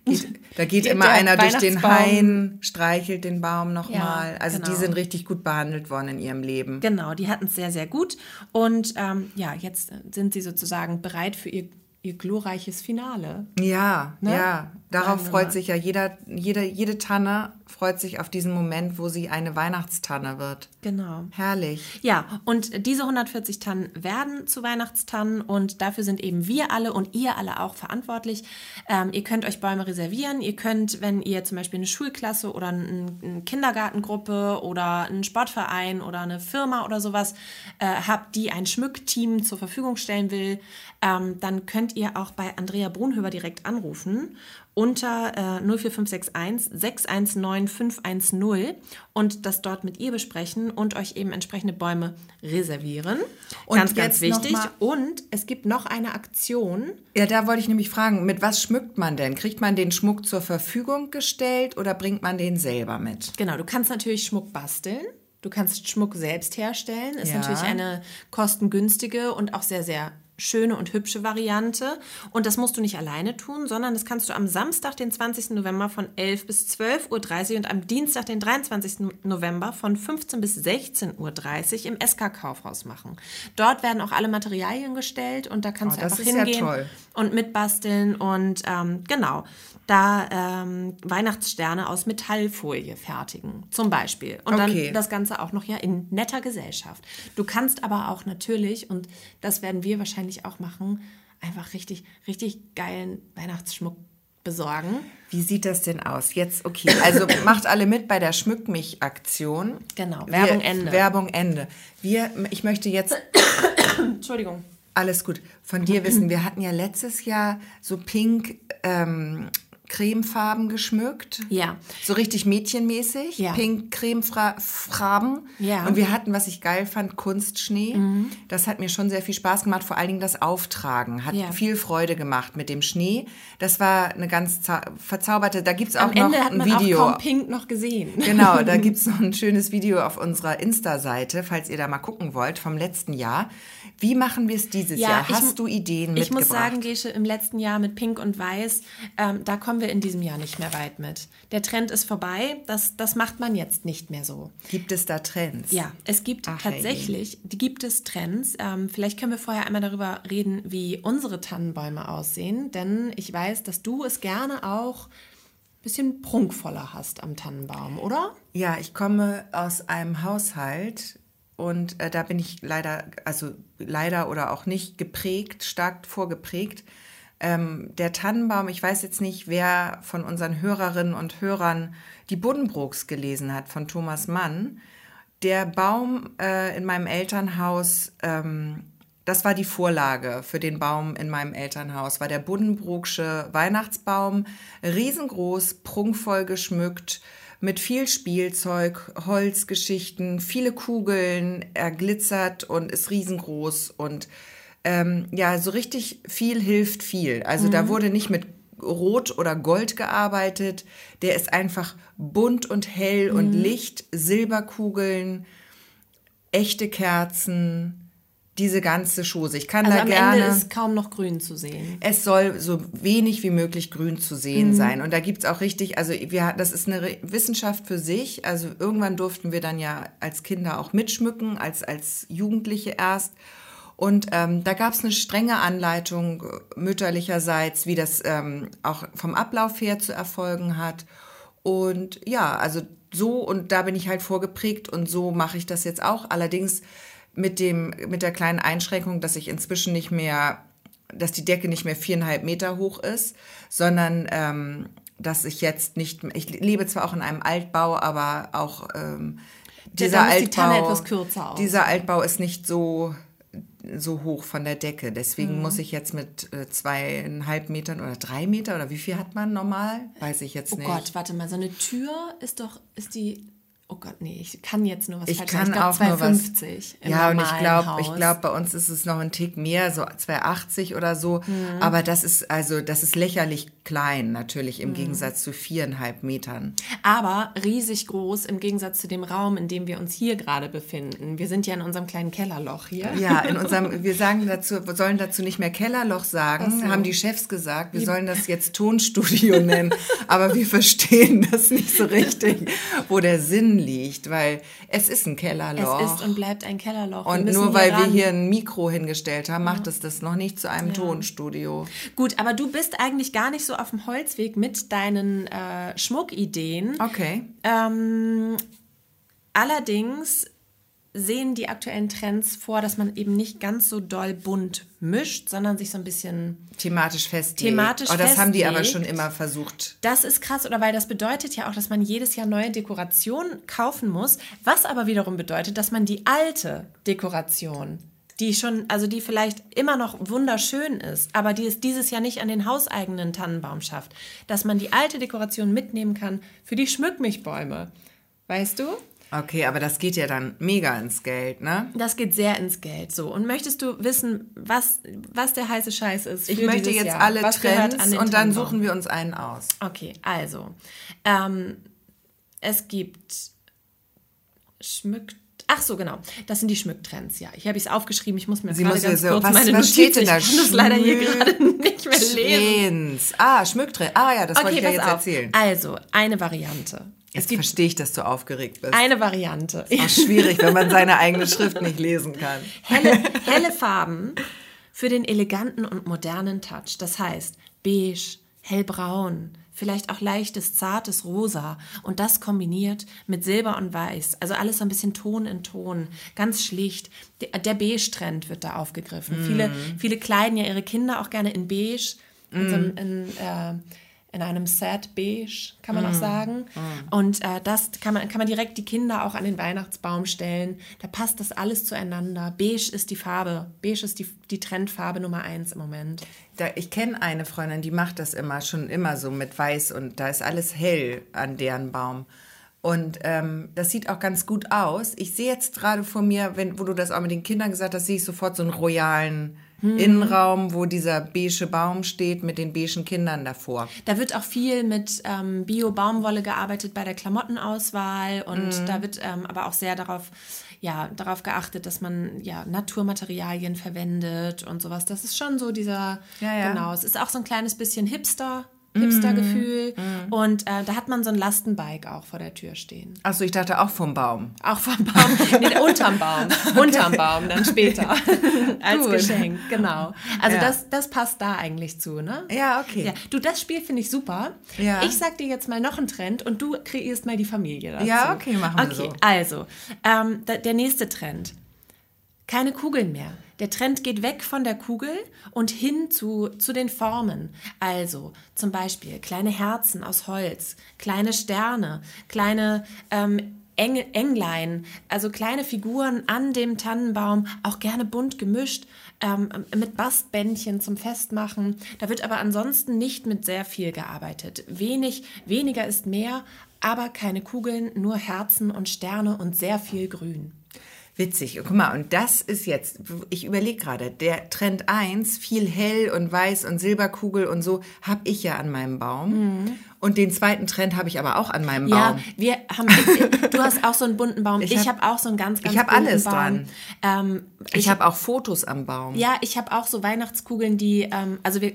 Geht, da geht Der- immer einer durch den. Hain, streichelt den Baum nochmal. Ja, also die genau. sind richtig gut behandelt worden in ihrem Leben. genau, die hatten es sehr, sehr gut. Und ähm, ja, jetzt sind sie sozusagen bereit für ihr, ihr glorreiches Finale. Ja, Ne? ja. Darauf wir freut sich ja jeder, jede, jede Tanne freut sich auf diesen Moment, wo sie eine Weihnachtstanne wird. Genau. Herrlich. Ja, und diese 140 Tannen werden zu Weihnachtstannen und dafür sind eben wir alle und ihr alle auch verantwortlich. Ähm, ihr könnt euch Bäume reservieren. Ihr könnt, wenn ihr zum Beispiel eine Schulklasse oder ein- eine Kindergartengruppe oder einen Sportverein oder eine Firma oder sowas äh, habt, die ein Schmückteam zur Verfügung stellen will, ähm, dann könnt ihr auch bei Andrea Brunhöber direkt anrufen unter äh, 04561 619 510 und das dort mit ihr besprechen und euch eben entsprechende Bäume reservieren. Und ganz, ganz wichtig. Und es gibt noch eine Aktion. Ja, da wollte ich nämlich fragen, mit was schmückt man denn? Kriegt man den Schmuck zur Verfügung gestellt oder bringt man den selber mit? Genau, du kannst natürlich Schmuck basteln. Du kannst Schmuck selbst herstellen. Ist Ja. natürlich eine kostengünstige und auch sehr, sehr schöne und hübsche Variante. Und das musst du nicht alleine tun, sondern das kannst du am Samstag, den 20. November von 11 bis 12.30 Uhr und am Dienstag, den 23. November von 15 bis 16.30 Uhr im SK-Kaufhaus machen. Dort werden auch alle Materialien gestellt und da kannst Oh, du einfach ja hingehen toll. und mitbasteln und ähm, genau, da ähm, Weihnachtssterne aus Metallfolie fertigen, zum Beispiel. Und Okay. dann das Ganze auch noch ja in netter Gesellschaft. Du kannst aber auch natürlich, und das werden wir wahrscheinlich auch machen, einfach richtig, richtig geilen Weihnachtsschmuck besorgen. Wie sieht das denn aus? Jetzt, okay, also macht alle mit bei der Schmück mich Aktion. Genau, Werbung Ende. Werbung Ende. Wir, ich möchte jetzt Entschuldigung. alles gut von dir wissen. Wir hatten ja letztes Jahr so pink ähm, Cremefarben geschmückt. Ja. So richtig mädchenmäßig. Ja. Pink Cremefarben. Ja. Mhm. Und wir hatten, was ich geil fand, Kunstschnee. Das hat mir schon sehr viel Spaß gemacht. Vor allen Dingen das Auftragen hat Ja. viel Freude gemacht mit dem Schnee. Das war eine ganz za- verzauberte, da gibt's auch Am Ende noch hat ein man Video. auch kaum Pink noch gesehen. Genau, da gibt's noch ein schönes Video auf unserer Insta-Seite, falls ihr da mal gucken wollt, vom letzten Jahr. Wie machen wir es dieses Ja, Jahr? ich Hast mu- du Ideen Ich muss sagen, Gesche, im letzten Jahr mit Pink und Weiß, ähm, da kommen wir in diesem Jahr nicht mehr weit mit. Der Trend ist vorbei, das, das macht man jetzt nicht mehr so. Gibt es da Trends? Ja, es gibt Ach, tatsächlich, die gibt es Trends. Ähm, vielleicht können wir vorher einmal darüber reden, wie unsere Tannenbäume aussehen, denn ich weiß, dass du es gerne auch ein bisschen prunkvoller hast am Tannenbaum, oder? Ja, ich komme aus einem Haushalt und äh, da bin ich leider, also leider oder auch nicht geprägt, stark vorgeprägt. Ähm, der Tannenbaum, ich weiß jetzt nicht, wer von unseren Hörerinnen und Hörern die Buddenbrooks gelesen hat von Thomas Mann. Der Baum äh, in meinem Elternhaus, ähm, das war die Vorlage für den Baum in meinem Elternhaus, war der Buddenbrooksche Weihnachtsbaum, riesengroß, prunkvoll geschmückt, mit viel Spielzeug, Holzgeschichten, viele Kugeln, er glitzert und ist riesengroß und ähm, ja, so richtig viel hilft viel. Also da wurde nicht mit Rot oder Gold gearbeitet. Der ist einfach bunt und hell und Licht, Silberkugeln, echte Kerzen, diese ganze Chose. Ich kann Also da am gerne. Ende ist kaum noch grün zu sehen. Es soll so wenig wie möglich grün zu sehen sein. Und da gibt's auch richtig, also wir, das ist eine Wissenschaft für sich. Also irgendwann durften wir dann ja als Kinder auch mitschmücken, als, als Jugendliche erst. Und ähm, da gab's eine strenge Anleitung mütterlicherseits, wie das ähm, auch vom Ablauf her zu erfolgen hat. Und ja, also so und da bin ich halt vorgeprägt und so mache ich das jetzt auch. Allerdings mit dem mit der kleinen Einschränkung, dass ich inzwischen nicht mehr, dass die Decke nicht mehr viereinhalb Meter hoch ist, sondern ähm, dass ich jetzt nicht, ich lebe zwar auch in einem Altbau, aber auch ähm, dieser die Altbau, Tanne etwas kürzer aus. dieser Altbau ist nicht so so hoch von der Decke. Mhm. Deswegen muss ich jetzt mit äh, zweieinhalb Metern oder drei Meter oder wie viel hat man normal? Weiß ich jetzt Oh nicht. Gott, warte mal, so eine Tür ist doch, ist die, oh Gott, nee, ich kann jetzt nur was Ich falsch kann sagen. auch nur was. 250 Ja, und ich glaube, ich glaube, bei uns ist es noch ein Tick mehr, so 280 oder so. Mhm. Aber das ist also, das ist lächerlich klein natürlich Mhm. im Gegensatz zu viereinhalb Metern. Aber riesig groß im Gegensatz zu dem Raum, in dem wir uns hier gerade befinden. Wir sind ja in unserem kleinen Kellerloch hier. Ja, in unserem, wir sagen dazu, wir sollen dazu nicht mehr Kellerloch sagen, haben die Chefs gesagt. Wir sollen das jetzt Tonstudio nennen. Aber wir verstehen das nicht so richtig, wo der Sinn liegt, weil es ist ein Kellerloch. Es ist und bleibt ein Kellerloch. Und nur weil wir hier ein Mikro hingestellt haben, macht es das noch nicht zu einem Tonstudio. Gut, aber du bist eigentlich gar nicht so auf dem Holzweg mit deinen äh, Schmuckideen. Okay. Ähm, allerdings sehen die aktuellen Trends vor, dass man eben nicht ganz so doll bunt mischt, sondern sich so ein bisschen. Thematisch festlegt. Thematisch oh, das haben die aber schon festlegt. immer versucht. Das ist krass, oder weil das bedeutet ja auch, dass man jedes Jahr neue Dekoration kaufen muss, was aber wiederum bedeutet, dass man die alte Dekoration, die schon, also die vielleicht immer noch wunderschön ist, aber die es dieses Jahr nicht an den hauseigenen Tannenbaum schafft, dass man die alte Dekoration mitnehmen kann für die Schmückmichbäume. Weißt du? Okay, aber das geht ja dann mega ins Geld, ne? Das geht sehr ins Geld. So. Und möchtest du wissen, was, was der heiße Scheiß ist? Ich möchte jetzt Jahr? alle was Trends und dann suchen wir uns einen aus. Okay, also. Ähm, es gibt Schmück. Ach so, genau. Das sind die Schmücktrends, ja. Ich habe es aufgeschrieben. Ich muss mir Sie gerade ganz so- kurz was- meine was steht denn Notizen. da? Ich kann das leider hier gerade nicht mehr lesen. Ah, Schmücktrend. Ah ja, das wollte Okay, ich ja jetzt auf. erzählen. Also, eine Variante. Es Jetzt verstehe ich, dass du aufgeregt bist. eine Variante. Auch schwierig, wenn man seine eigene Schrift nicht lesen kann. helle, helle Farben für den eleganten und modernen Touch. Das heißt beige, hellbraun, vielleicht auch leichtes, zartes Rosa und das kombiniert mit Silber und Weiß. Also alles so ein bisschen Ton in Ton, ganz schlicht. Der, Beige-Trend wird da aufgegriffen. Viele, viele kleiden ja ihre Kinder auch gerne in beige, in so einem, in, äh, in einem Sad Beige, kann man auch sagen. Und äh, das kann man, kann man direkt die Kinder auch an den Weihnachtsbaum stellen. Da passt das alles zueinander. Beige ist die Farbe. Beige ist die, die Trendfarbe Nummer eins im Moment. Da, ich kenne eine Freundin, die macht das immer, schon immer so mit Weiß und da ist alles hell an deren Baum. Und ähm, das sieht auch ganz gut aus. Ich sehe jetzt gerade vor mir, wenn, wo du das auch mit den Kindern gesagt hast, sehe ich sofort so einen royalen Innenraum, wo dieser beige Baum steht mit den beigen Kindern davor. Da wird auch viel mit ähm, Bio-Baumwolle gearbeitet bei der Klamottenauswahl und Mhm. da wird ähm, aber auch sehr darauf, ja, darauf geachtet, dass man ja Naturmaterialien verwendet und sowas. Das ist schon so dieser, Ja, ja. genau, es ist auch so ein kleines bisschen Hipster. Hipster-Gefühl. Mhm. Und äh, da hat man so ein Lastenbike auch vor der Tür stehen. Achso, ich dachte auch vom Baum. Auch vom Baum, nee, unterm Baum. Unterm Baum dann später. Als Gut. Geschenk, genau. Also Ja. das, das passt da eigentlich zu, ne? Ja, okay. Ja, du, das Spiel finde ich super. Ja. Ich sag dir jetzt mal noch einen Trend und du kreierst mal die Familie dazu. Ja, okay, machen wir okay, so. also, ähm, der nächste Trend. Keine Kugeln mehr. Der Trend geht weg von der Kugel und hin zu, zu den Formen. Also zum Beispiel kleine Herzen aus Holz, kleine Sterne, kleine ähm, Engel, Englein, also kleine Figuren an dem Tannenbaum, auch gerne bunt gemischt, ähm, mit Bastbändchen zum Festmachen. Da wird aber ansonsten nicht mit sehr viel gearbeitet. Wenig, weniger ist mehr, aber keine Kugeln, nur Herzen und Sterne und sehr viel Grün. Witzig. Guck mal, und das ist jetzt, ich überlege gerade, der Trend 1, viel hell und weiß und Silberkugel und so, habe ich ja an meinem Baum. Und den zweiten Trend habe ich aber auch an meinem Ja, Baum. wir haben. Du hast auch so einen bunten Baum. Ich, Ich habe hab- auch so einen ganz, ganz ich bunten alles Baum. dran. Ähm, Ich habe auch Fotos am Baum. ja, ich habe auch so Weihnachtskugeln, die, ähm, also wir,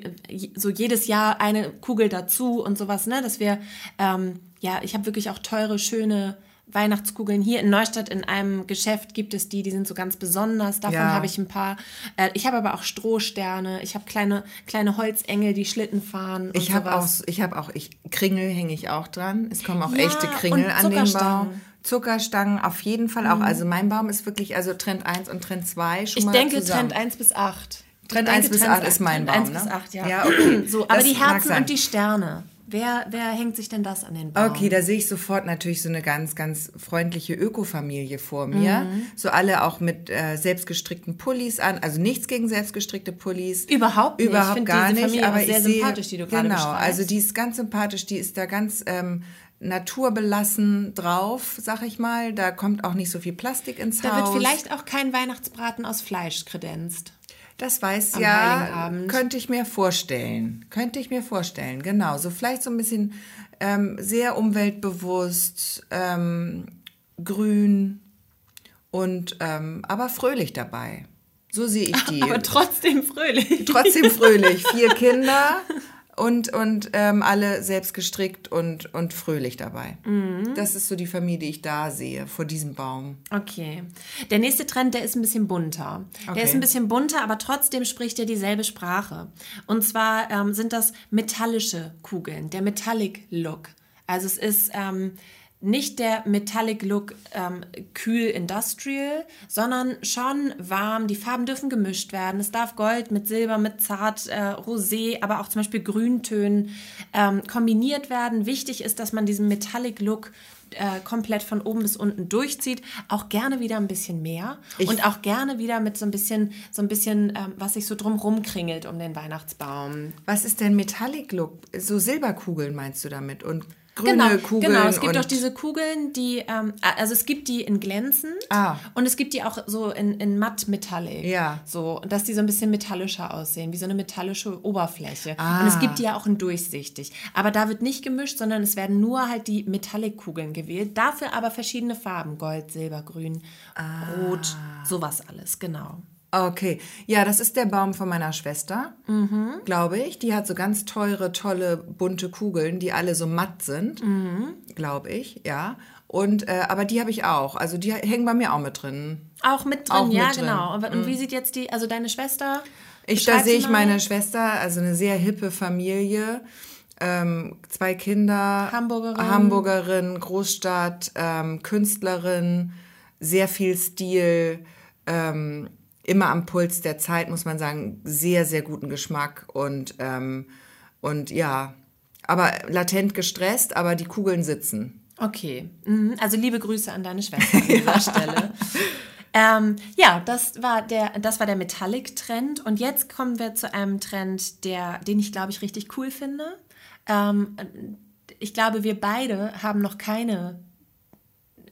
so jedes Jahr eine Kugel dazu und sowas, ne, dass wir, ähm, ja, ich habe wirklich auch teure, schöne Weihnachtskugeln. Hier in Neustadt in einem Geschäft gibt es die, die sind so ganz besonders. Davon Ja. habe ich ein paar. Äh, ich habe aber auch Strohsterne. Ich habe kleine, kleine Holzengel, die Schlitten fahren. Ich habe auch, ich habe auch, ich, Kringel hänge ich auch dran. Es kommen auch Ja, echte Kringel an den. Baum. Zuckerstangen auf jeden Fall auch. Also mein Baum ist wirklich, also Trend 1 und Trend 2 schon Ich mal denke zusammen. Trend 1 bis 8. Trend Ich denke, 1 bis Trend 8 ist mein Trend Baum, 1 bis ne? 8, ja. Ja, okay. So, aber Das die Herzen und die Sterne. Wer, wer hängt sich denn das an den Baum? Okay, da sehe ich sofort natürlich so eine ganz, ganz freundliche Ökofamilie vor mir. Mhm. So alle auch mit äh, selbstgestrickten Pullis an. Also nichts gegen selbstgestrickte Pullis. Überhaupt nicht. Ich Überhaupt finde gar diese nicht. Aber sehr ich sehe, sympathisch, die du gerade Genau, beschreibst. also die ist ganz sympathisch. Die ist da ganz ähm, naturbelassen drauf, sag ich mal. Da kommt auch nicht so viel Plastik ins da Haus. wird vielleicht auch kein Weihnachtsbraten aus Fleisch kredenzt. Das weiß Am ja, könnte ich mir vorstellen. Könnte ich mir vorstellen, genau. So vielleicht so ein bisschen ähm, sehr umweltbewusst, ähm, grün und ähm, aber fröhlich dabei. So sehe ich die. Aber trotzdem fröhlich. Trotzdem fröhlich. Vier Kinder und, und ähm, alle selbst gestrickt und, und fröhlich dabei. Mhm. Das ist so die Familie, die ich da sehe, vor diesem Baum. Okay. Der nächste Trend, der ist ein bisschen bunter. Der Okay. ist ein bisschen bunter, aber trotzdem spricht er dieselbe Sprache. Und zwar ähm, sind das metallische Kugeln, der Metallic Look. Also es ist ähm, nicht der Metallic Look ähm, kühl industrial, sondern schon warm. Die Farben dürfen gemischt werden. Es darf Gold mit Silber, mit Zart, äh, Rosé, aber auch zum Beispiel Grüntönen ähm, kombiniert werden. Wichtig ist, dass man diesen Metallic Look äh, komplett von oben bis unten durchzieht. Auch gerne wieder ein bisschen mehr und auch gerne wieder mit so ein bisschen, so ein bisschen, ähm, was sich so drumrum kringelt um den Weihnachtsbaum. Was ist denn Metallic Look? So Silberkugeln meinst du damit? Und grüne Genau, Kugeln? genau. Es gibt auch diese Kugeln, die, ähm, also es gibt die in glänzend Ah. und es gibt die auch so in, in matt Metallic. Ja. So, dass die so ein bisschen metallischer aussehen, wie so eine metallische Oberfläche. Ah. Und es gibt die ja auch in durchsichtig. Aber da wird nicht gemischt, sondern es werden nur halt die Metallic-Kugeln gewählt. Dafür aber verschiedene Farben. Gold, Silber, Grün, Rot, sowas alles, genau. Okay, ja, das ist der Baum von meiner Schwester, Mhm. glaube ich. Die hat so ganz teure, tolle, bunte Kugeln, die alle so matt sind, Mhm. glaube ich, ja. Und äh, aber die habe ich auch. Also die hängen bei mir auch mit drin. Auch mit drin, Auch mit ja, drin. Mhm. genau. Und, und wie sieht jetzt die, also deine Schwester? Ich, da sehe ich meine Schwester, also eine sehr hippe Familie, ähm, zwei Kinder, Hamburgerin. Hamburgerin Großstadt, ähm, Künstlerin, sehr viel Stil, ähm, immer am Puls der Zeit, muss man sagen, sehr, sehr guten Geschmack und, ähm, und ja, Aber latent gestresst, aber die Kugeln sitzen. Okay. Mhm. Also liebe Grüße an deine Schwester an dieser Stelle. Ähm, ja, das war der, das war der Metallic-Trend. Und jetzt kommen wir zu einem Trend, der, den ich, glaube ich, richtig cool finde. Ähm, ich glaube, wir beide haben noch keine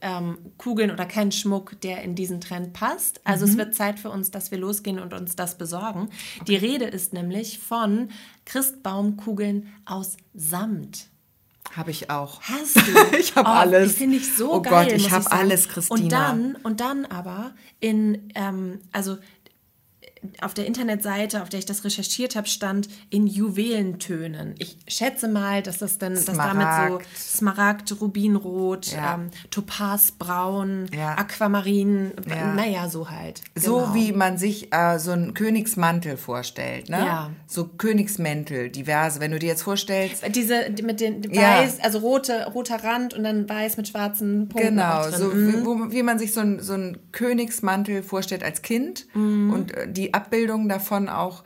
ähm, Kugeln oder keinen Schmuck, der in diesen Trend passt. Also mhm. es wird Zeit für uns, dass wir losgehen und uns das besorgen. Okay. Die Rede ist nämlich von Christbaumkugeln aus Samt. Habe ich auch. Hast du? ich habe oh, alles. Finde ich so oh geil. Oh Gott, ich habe alles, Christina. Und dann, und dann aber in, ähm, also auf der Internetseite, auf der ich das recherchiert habe, stand in Juwelentönen. Ich schätze mal, dass das dann dass damit so Smaragd, Rubinrot, ja. ähm, Topazbraun, ja. Aquamarin, ja. naja, so halt. So genau. wie man sich äh, so einen Königsmantel vorstellt, ne? Ja. So Königsmäntel, diverse. Wenn du dir jetzt vorstellst. Diese mit den weiß, also rote, roter Rand und dann weiß mit schwarzen Punkten. Genau, so mhm. wie, wo, wie, man sich so einen so Königsmantel vorstellt als Kind mhm. und äh, die Abbildungen davon auch,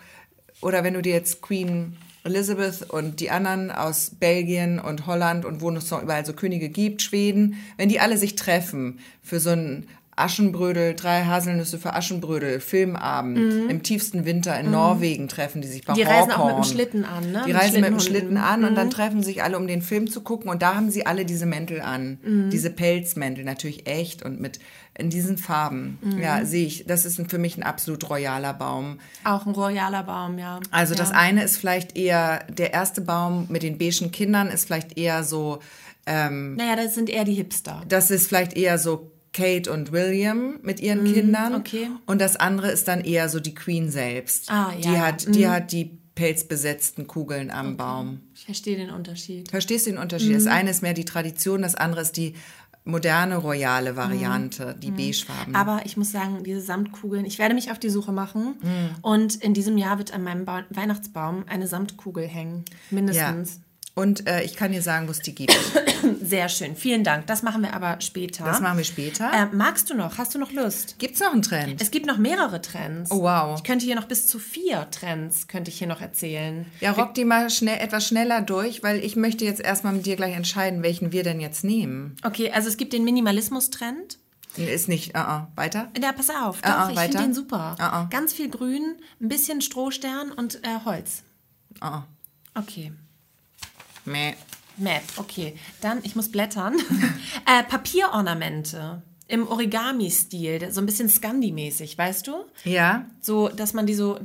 oder wenn du dir jetzt Queen Elizabeth und die anderen aus Belgien und Holland und wo es noch überall so Könige gibt, Schweden, wenn die alle sich treffen für so ein Aschenbrödel, drei Haselnüsse für Aschenbrödel, Filmabend. Mhm. Im tiefsten Winter in mhm. Norwegen treffen die sich bei Die reisen auch mit dem Schlitten an, ne? Die reisen mit dem Schlitten an mhm. und dann mhm. treffen sich alle, um den Film zu gucken. Und da haben sie alle diese Mäntel an. Mhm. Diese Pelzmäntel, natürlich echt und mit in diesen Farben. Mhm. Ja, sehe ich. Das ist für mich ein absolut royaler Baum. Auch ein royaler Baum, ja. Also ja. das eine ist vielleicht eher, der erste Baum mit den beigen Kindern ist vielleicht eher so. Ähm, naja, das sind eher die Hipster. Das ist vielleicht eher so Kate und William mit ihren mm, Kindern. Okay. Und das andere ist dann eher so die Queen selbst. Ah, ja. Die hat, die, mm. hat die pelzbesetzten Kugeln am okay. Baum. Ich verstehe den Unterschied. Verstehst du den Unterschied? Mm. Das eine ist mehr die Tradition, das andere ist die moderne royale Variante, mm. die mm. beigefarben. Aber ich muss sagen, diese Samtkugeln, ich werde mich auf die Suche machen und in diesem Jahr wird an meinem ba Weihnachtsbaum eine Samtkugel hängen, mindestens. Ja. Und äh, ich kann dir sagen, wo es die gibt. Sehr schön, vielen Dank. Das machen wir aber später. Das machen wir später. Äh, magst du noch? Hast du noch Lust? Gibt es noch einen Trend? Es gibt noch mehrere Trends. Oh wow. Ich könnte hier noch bis zu vier Trends könnte ich hier noch erzählen. Ja, rock die mal schnell etwas schneller durch, weil ich möchte jetzt erstmal mit dir gleich entscheiden, welchen wir denn jetzt nehmen. Okay, also es gibt den Minimalismus-Trend. Ist nicht, uh -uh. weiter? Ja, pass auf. Doch, uh ich finde den super. Ganz viel Grün, ein bisschen Strohstern und äh, Holz. Okay. Meh. Meh, okay. Dann, ich muss blättern. äh, Papierornamente im Origami-Stil, so ein bisschen Scandi-mäßig, weißt du? Ja. So, dass man die so,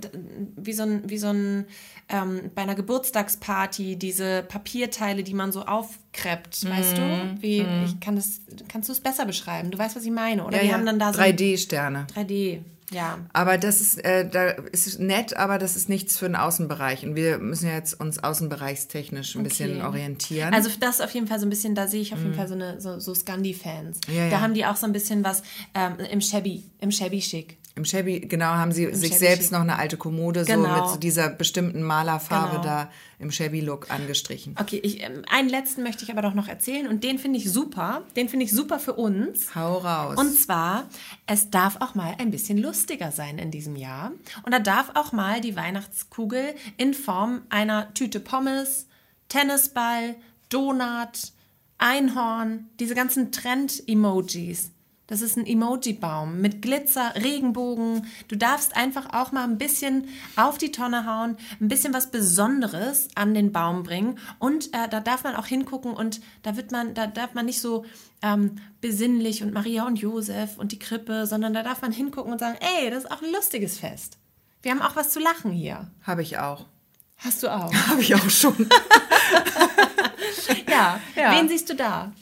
wie so ein, wie so ein, ähm, bei einer Geburtstagsparty, diese Papierteile, die man so aufkreppt, mm, weißt du? Wie, mm. ich kann das, kannst du es besser beschreiben? Du weißt, was ich meine, oder? Ja, Wir ja. haben dann da so 3D-Sterne. 3D. Ja. Aber das ist, äh, da ist nett, aber das ist nichts für den Außenbereich. Und wir müssen ja jetzt uns außenbereichstechnisch ein okay. bisschen orientieren. Also das auf jeden Fall so ein bisschen, da sehe ich auf jeden mhm. Fall so eine so, so Scandi-Fans. Ja, ja. Da haben die auch so ein bisschen was ähm, im Shabby, im Shabby-Schick. Im Shabby, genau, haben sie Im sich Shabby selbst noch eine alte Kommode genau. so mit so dieser bestimmten Malerfarbe genau. da im Shabby-Look angestrichen. Okay, ich, ähm, einen letzten möchte ich aber doch noch erzählen und den finde ich super. Den finde ich super für uns. Hau raus. Und zwar, es darf auch mal ein bisschen lustiger sein in diesem Jahr. Und da darf auch mal die Weihnachtskugel in Form einer Tüte Pommes, Tennisball, Donut, Einhorn, diese ganzen Trend-Emojis das ist ein Emoji-Baum mit Glitzer, Regenbogen. Du darfst einfach auch mal ein bisschen auf die Tonne hauen, ein bisschen was Besonderes an den Baum bringen. Und äh, da darf man auch hingucken und da wird man, da darf man nicht so ähm, besinnlich und Maria und Josef und die Krippe, sondern da darf man hingucken und sagen, ey, das ist auch ein lustiges Fest. Wir haben auch was zu lachen hier. Habe ich auch. Hast du auch? Habe ich auch schon. ja. ja. Wen siehst du da?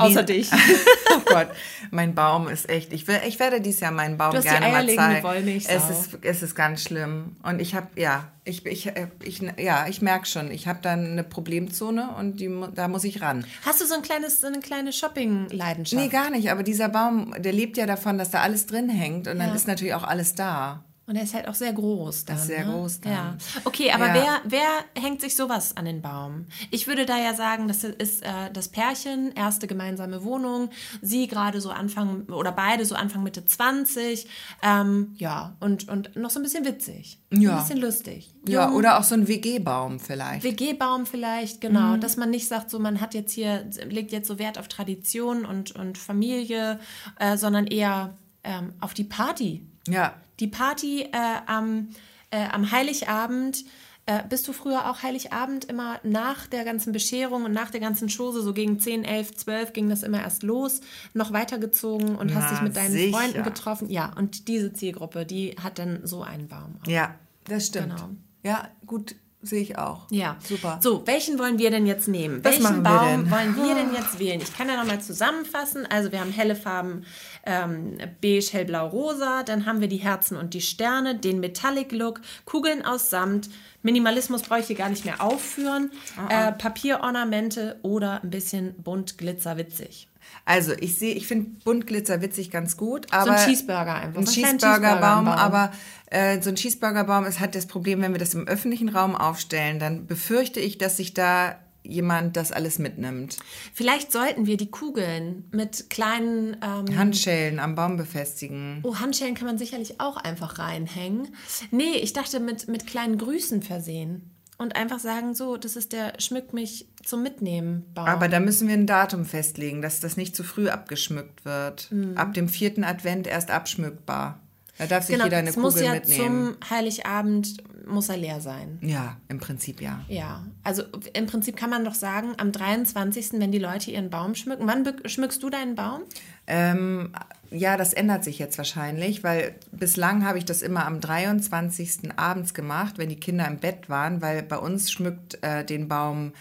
Außer dich. oh Gott, mein Baum ist echt. Ich, will, ich werde dieses Jahr meinen Baum gerne mal zeigen. Es ist, es ist ganz schlimm. Und ich habe, ja, ich, ich, ich, ja, ich merke schon, ich habe dann eine Problemzone und die, da muss ich ran. Hast du so ein kleines, so eine kleine Shopping-Leidenschaft? Nee, gar nicht. Aber dieser Baum, der lebt ja davon, dass da alles drin hängt und dann ja. ist natürlich auch alles da. Und er ist halt auch sehr groß dann. Das ist sehr ne? groß dann. Ja. Okay, aber Ja. wer, wer hängt sich sowas an den Baum? Ich würde da ja sagen, das ist äh, das Pärchen, erste gemeinsame Wohnung, sie gerade so Anfang oder beide so Anfang Mitte 20. Ähm, ja, und, und noch so ein bisschen witzig. Ja. Ein bisschen lustig. Ja, Jung, oder auch so ein WG-Baum vielleicht. WG-Baum vielleicht, genau. Mhm. Dass man nicht sagt, so man hat jetzt hier, legt jetzt so Wert auf Tradition und, und Familie, äh, sondern eher ähm, auf die Party. ja. Die Party äh, am, äh, am Heiligabend. Äh, bist du früher auch Heiligabend immer nach der ganzen Bescherung und nach der ganzen Chose, so gegen 10, 11, 12 ging das immer erst los, noch weitergezogen und hast Na, dich mit deinen sicher. Freunden getroffen? Ja, und diese Zielgruppe, die hat dann so einen Baum. auch. Ja, das stimmt. Genau. Ja, gut, sehe ich auch. Ja, Super. So, welchen wollen wir denn jetzt nehmen? Was welchen wir Baum denn? wollen wir denn jetzt wählen? Ich kann ja nochmal zusammenfassen. Also wir haben helle Farben ähm, beige, hellblau, rosa. Dann haben wir die Herzen und die Sterne, den Metallic Look, Kugeln aus Samt. Minimalismus brauche ich hier gar nicht mehr aufführen. Ah, Äh, Papierornamente oder ein bisschen bunt, glitzer, witzig. Also ich sehe, ich finde Buntglitzer witzig ganz gut, So aber ein Cheeseburger einfach. ein so Cheeseburgerbaum, Cheeseburgerbaum. aber äh, so ein Cheeseburgerbaum, es hat das Problem, wenn wir das im öffentlichen Raum aufstellen, dann befürchte ich, dass sich da jemand das alles mitnimmt. Vielleicht sollten wir die Kugeln mit kleinen ähm, Handschellen am Baum befestigen. Oh, Handschellen kann man sicherlich auch einfach reinhängen. Nee, ich dachte mit, mit kleinen Grüßen versehen. Und einfach sagen, so, das ist der Schmück mich zum Mitnehmen Baum. Aber da müssen wir ein Datum festlegen, dass das nicht zu früh abgeschmückt wird. Ab dem vierten Advent erst abschmückbar. Da darf sich genau, jeder eine es muss Kugel ja mitnehmen. zum Heiligabend, muss er leer sein. Ja, im Prinzip ja. Ja, also im Prinzip kann man doch sagen, am 23., wenn die Leute ihren Baum schmücken. Wann schmückst du deinen Baum? Ähm, ja, das ändert sich jetzt wahrscheinlich, weil bislang habe ich das immer am 23. abends gemacht, wenn die Kinder im Bett waren, weil bei uns schmückt äh, den Baum,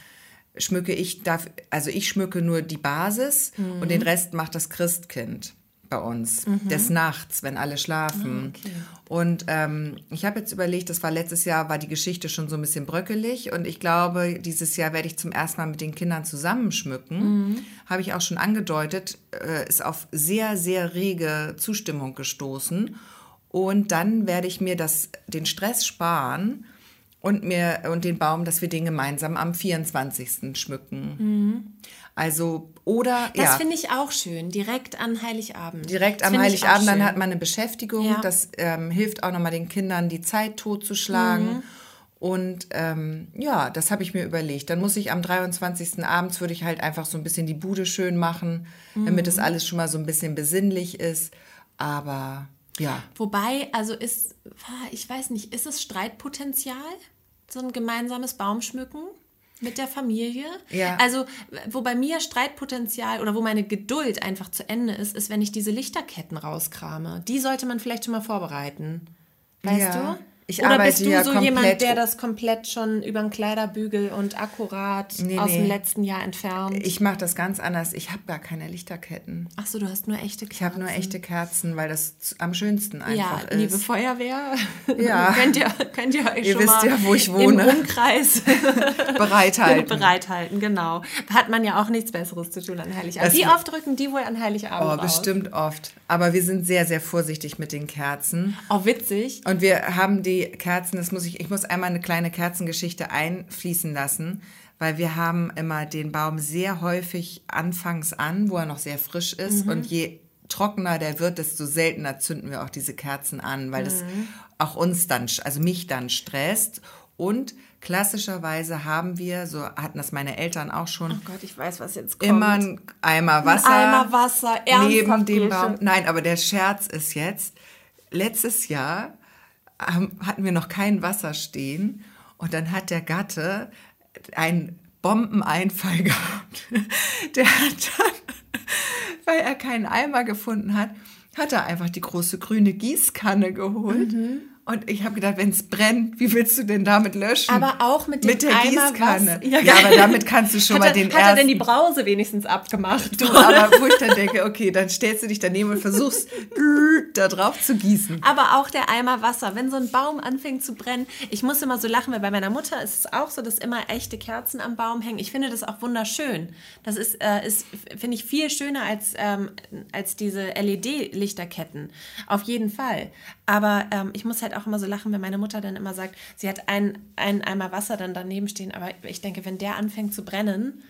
schmücke ich, darf, also ich schmücke nur die Basis und den Rest macht das Christkind bei uns, des Nachts, wenn alle schlafen. Und ähm, ich habe jetzt überlegt, das war letztes Jahr, war die Geschichte schon so ein bisschen bröckelig und ich glaube, dieses Jahr werde ich zum ersten Mal mit den Kindern zusammenschmücken. Habe ich auch schon angedeutet, äh, ist auf sehr, sehr rege Zustimmung gestoßen. Und dann werde ich mir das, den Stress sparen und mir und den Baum, dass wir den gemeinsam am 24. schmücken. Also, oder Das ja. finde ich auch schön, direkt an Heiligabend. Direkt Das am Heiligabend, dann hat man eine Beschäftigung. Ja. Das ähm, hilft auch nochmal den Kindern, die Zeit totzuschlagen. Mhm. Und ähm, ja, das habe ich mir überlegt. Dann muss ich am 23. abends, würde ich halt einfach so ein bisschen die Bude schön machen, damit Mhm. es alles schon mal so ein bisschen besinnlich ist. Aber ja, Wobei, also ist, ah, ich weiß nicht, ist es Streitpotenzial? So ein gemeinsames Baumschmücken mit der Familie? Ja. Also, wo bei mir Streitpotenzial oder wo meine Geduld einfach zu Ende ist, ist, wenn ich diese Lichterketten rauskrame. Die sollte man vielleicht schon mal vorbereiten. Weißt Ja. du? Ich Oder arbeite bist du ja so jemand, der das komplett schon über den Kleiderbügel und akkurat Nee, aus dem nee. letzten Jahr entfernt? ich mache das ganz anders. Ich habe gar keine Lichterketten. Ach so, du hast nur echte Kerzen. Ich habe nur echte Kerzen, weil das am schönsten einfach Ja, ist. liebe Feuerwehr, Ja. könnt, ihr, könnt ihr euch Ihr schon wisst mal ja, wo ich wohne. im Umkreis Bereithalten. bereithalten, genau. Hat man ja auch nichts Besseres zu tun an Heiligabend. Wie oft rücken die wohl an Heiligabend Oh, bestimmt oft. Aber wir sind sehr, sehr vorsichtig mit den Kerzen. Auch witzig. Und wir haben die Kerzen, das muss ich, ich muss einmal eine kleine Kerzengeschichte einfließen lassen, weil wir haben immer den Baum sehr häufig anfangs an, wo er noch sehr frisch ist. Mhm. Und je trockener der wird, desto seltener zünden wir auch diese Kerzen an, weil das Mhm. auch uns dann, also mich dann stresst. Und klassischerweise haben wir, so hatten das meine Eltern auch schon, Oh Gott, ich weiß, was jetzt kommt. immer ein Eimer Wasser. Eimer Wasser, neben dem? Baum. Nein, aber der Scherz ist jetzt, letztes Jahr hatten wir noch kein Wasser stehen und dann hat der Gatte einen Bombeneinfall gehabt. Der hat dann, weil er keinen Eimer gefunden hat, hat er einfach die große grüne Gießkanne geholt. Mhm. Und ich habe gedacht, wenn es brennt, wie willst du denn damit löschen? Aber auch mit dem mit der Eimer Gießkanne. Wasser. Ja, aber damit kannst du schon hat mal er, den Hat er denn die ersten- Brause wenigstens abgemacht? Du, aber wo ich dann denke, okay, dann stellst du dich daneben und versuchst, da drauf zu gießen. Aber auch der Eimer Wasser, wenn so ein Baum anfängt zu brennen. Ich muss immer so lachen, weil bei meiner Mutter ist es auch so, dass immer echte Kerzen am Baum hängen. Ich finde das auch wunderschön. Das ist, äh, ist finde ich, viel schöner als, ähm, als diese LED-Lichterketten. Auf jeden Fall. Aber ähm, ich muss halt auch immer so lachen, wenn meine Mutter dann immer sagt, sie hat einen, einen Eimer Wasser dann daneben stehen. Aber ich denke, wenn der anfängt zu brennen,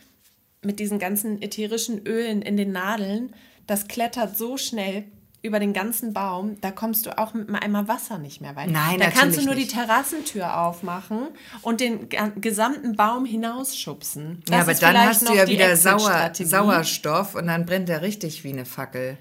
mit diesen ganzen ätherischen Ölen in den Nadeln, das klettert so schnell über den ganzen Baum, da kommst du auch mit einem Eimer Wasser nicht mehr weit. Nein, da kannst du nur nicht. die Terrassentür aufmachen und den gesamten Baum hinausschubsen. Das ja, aber dann hast du ja wieder Sauer. Sauerstoff und dann brennt der richtig wie eine Fackel.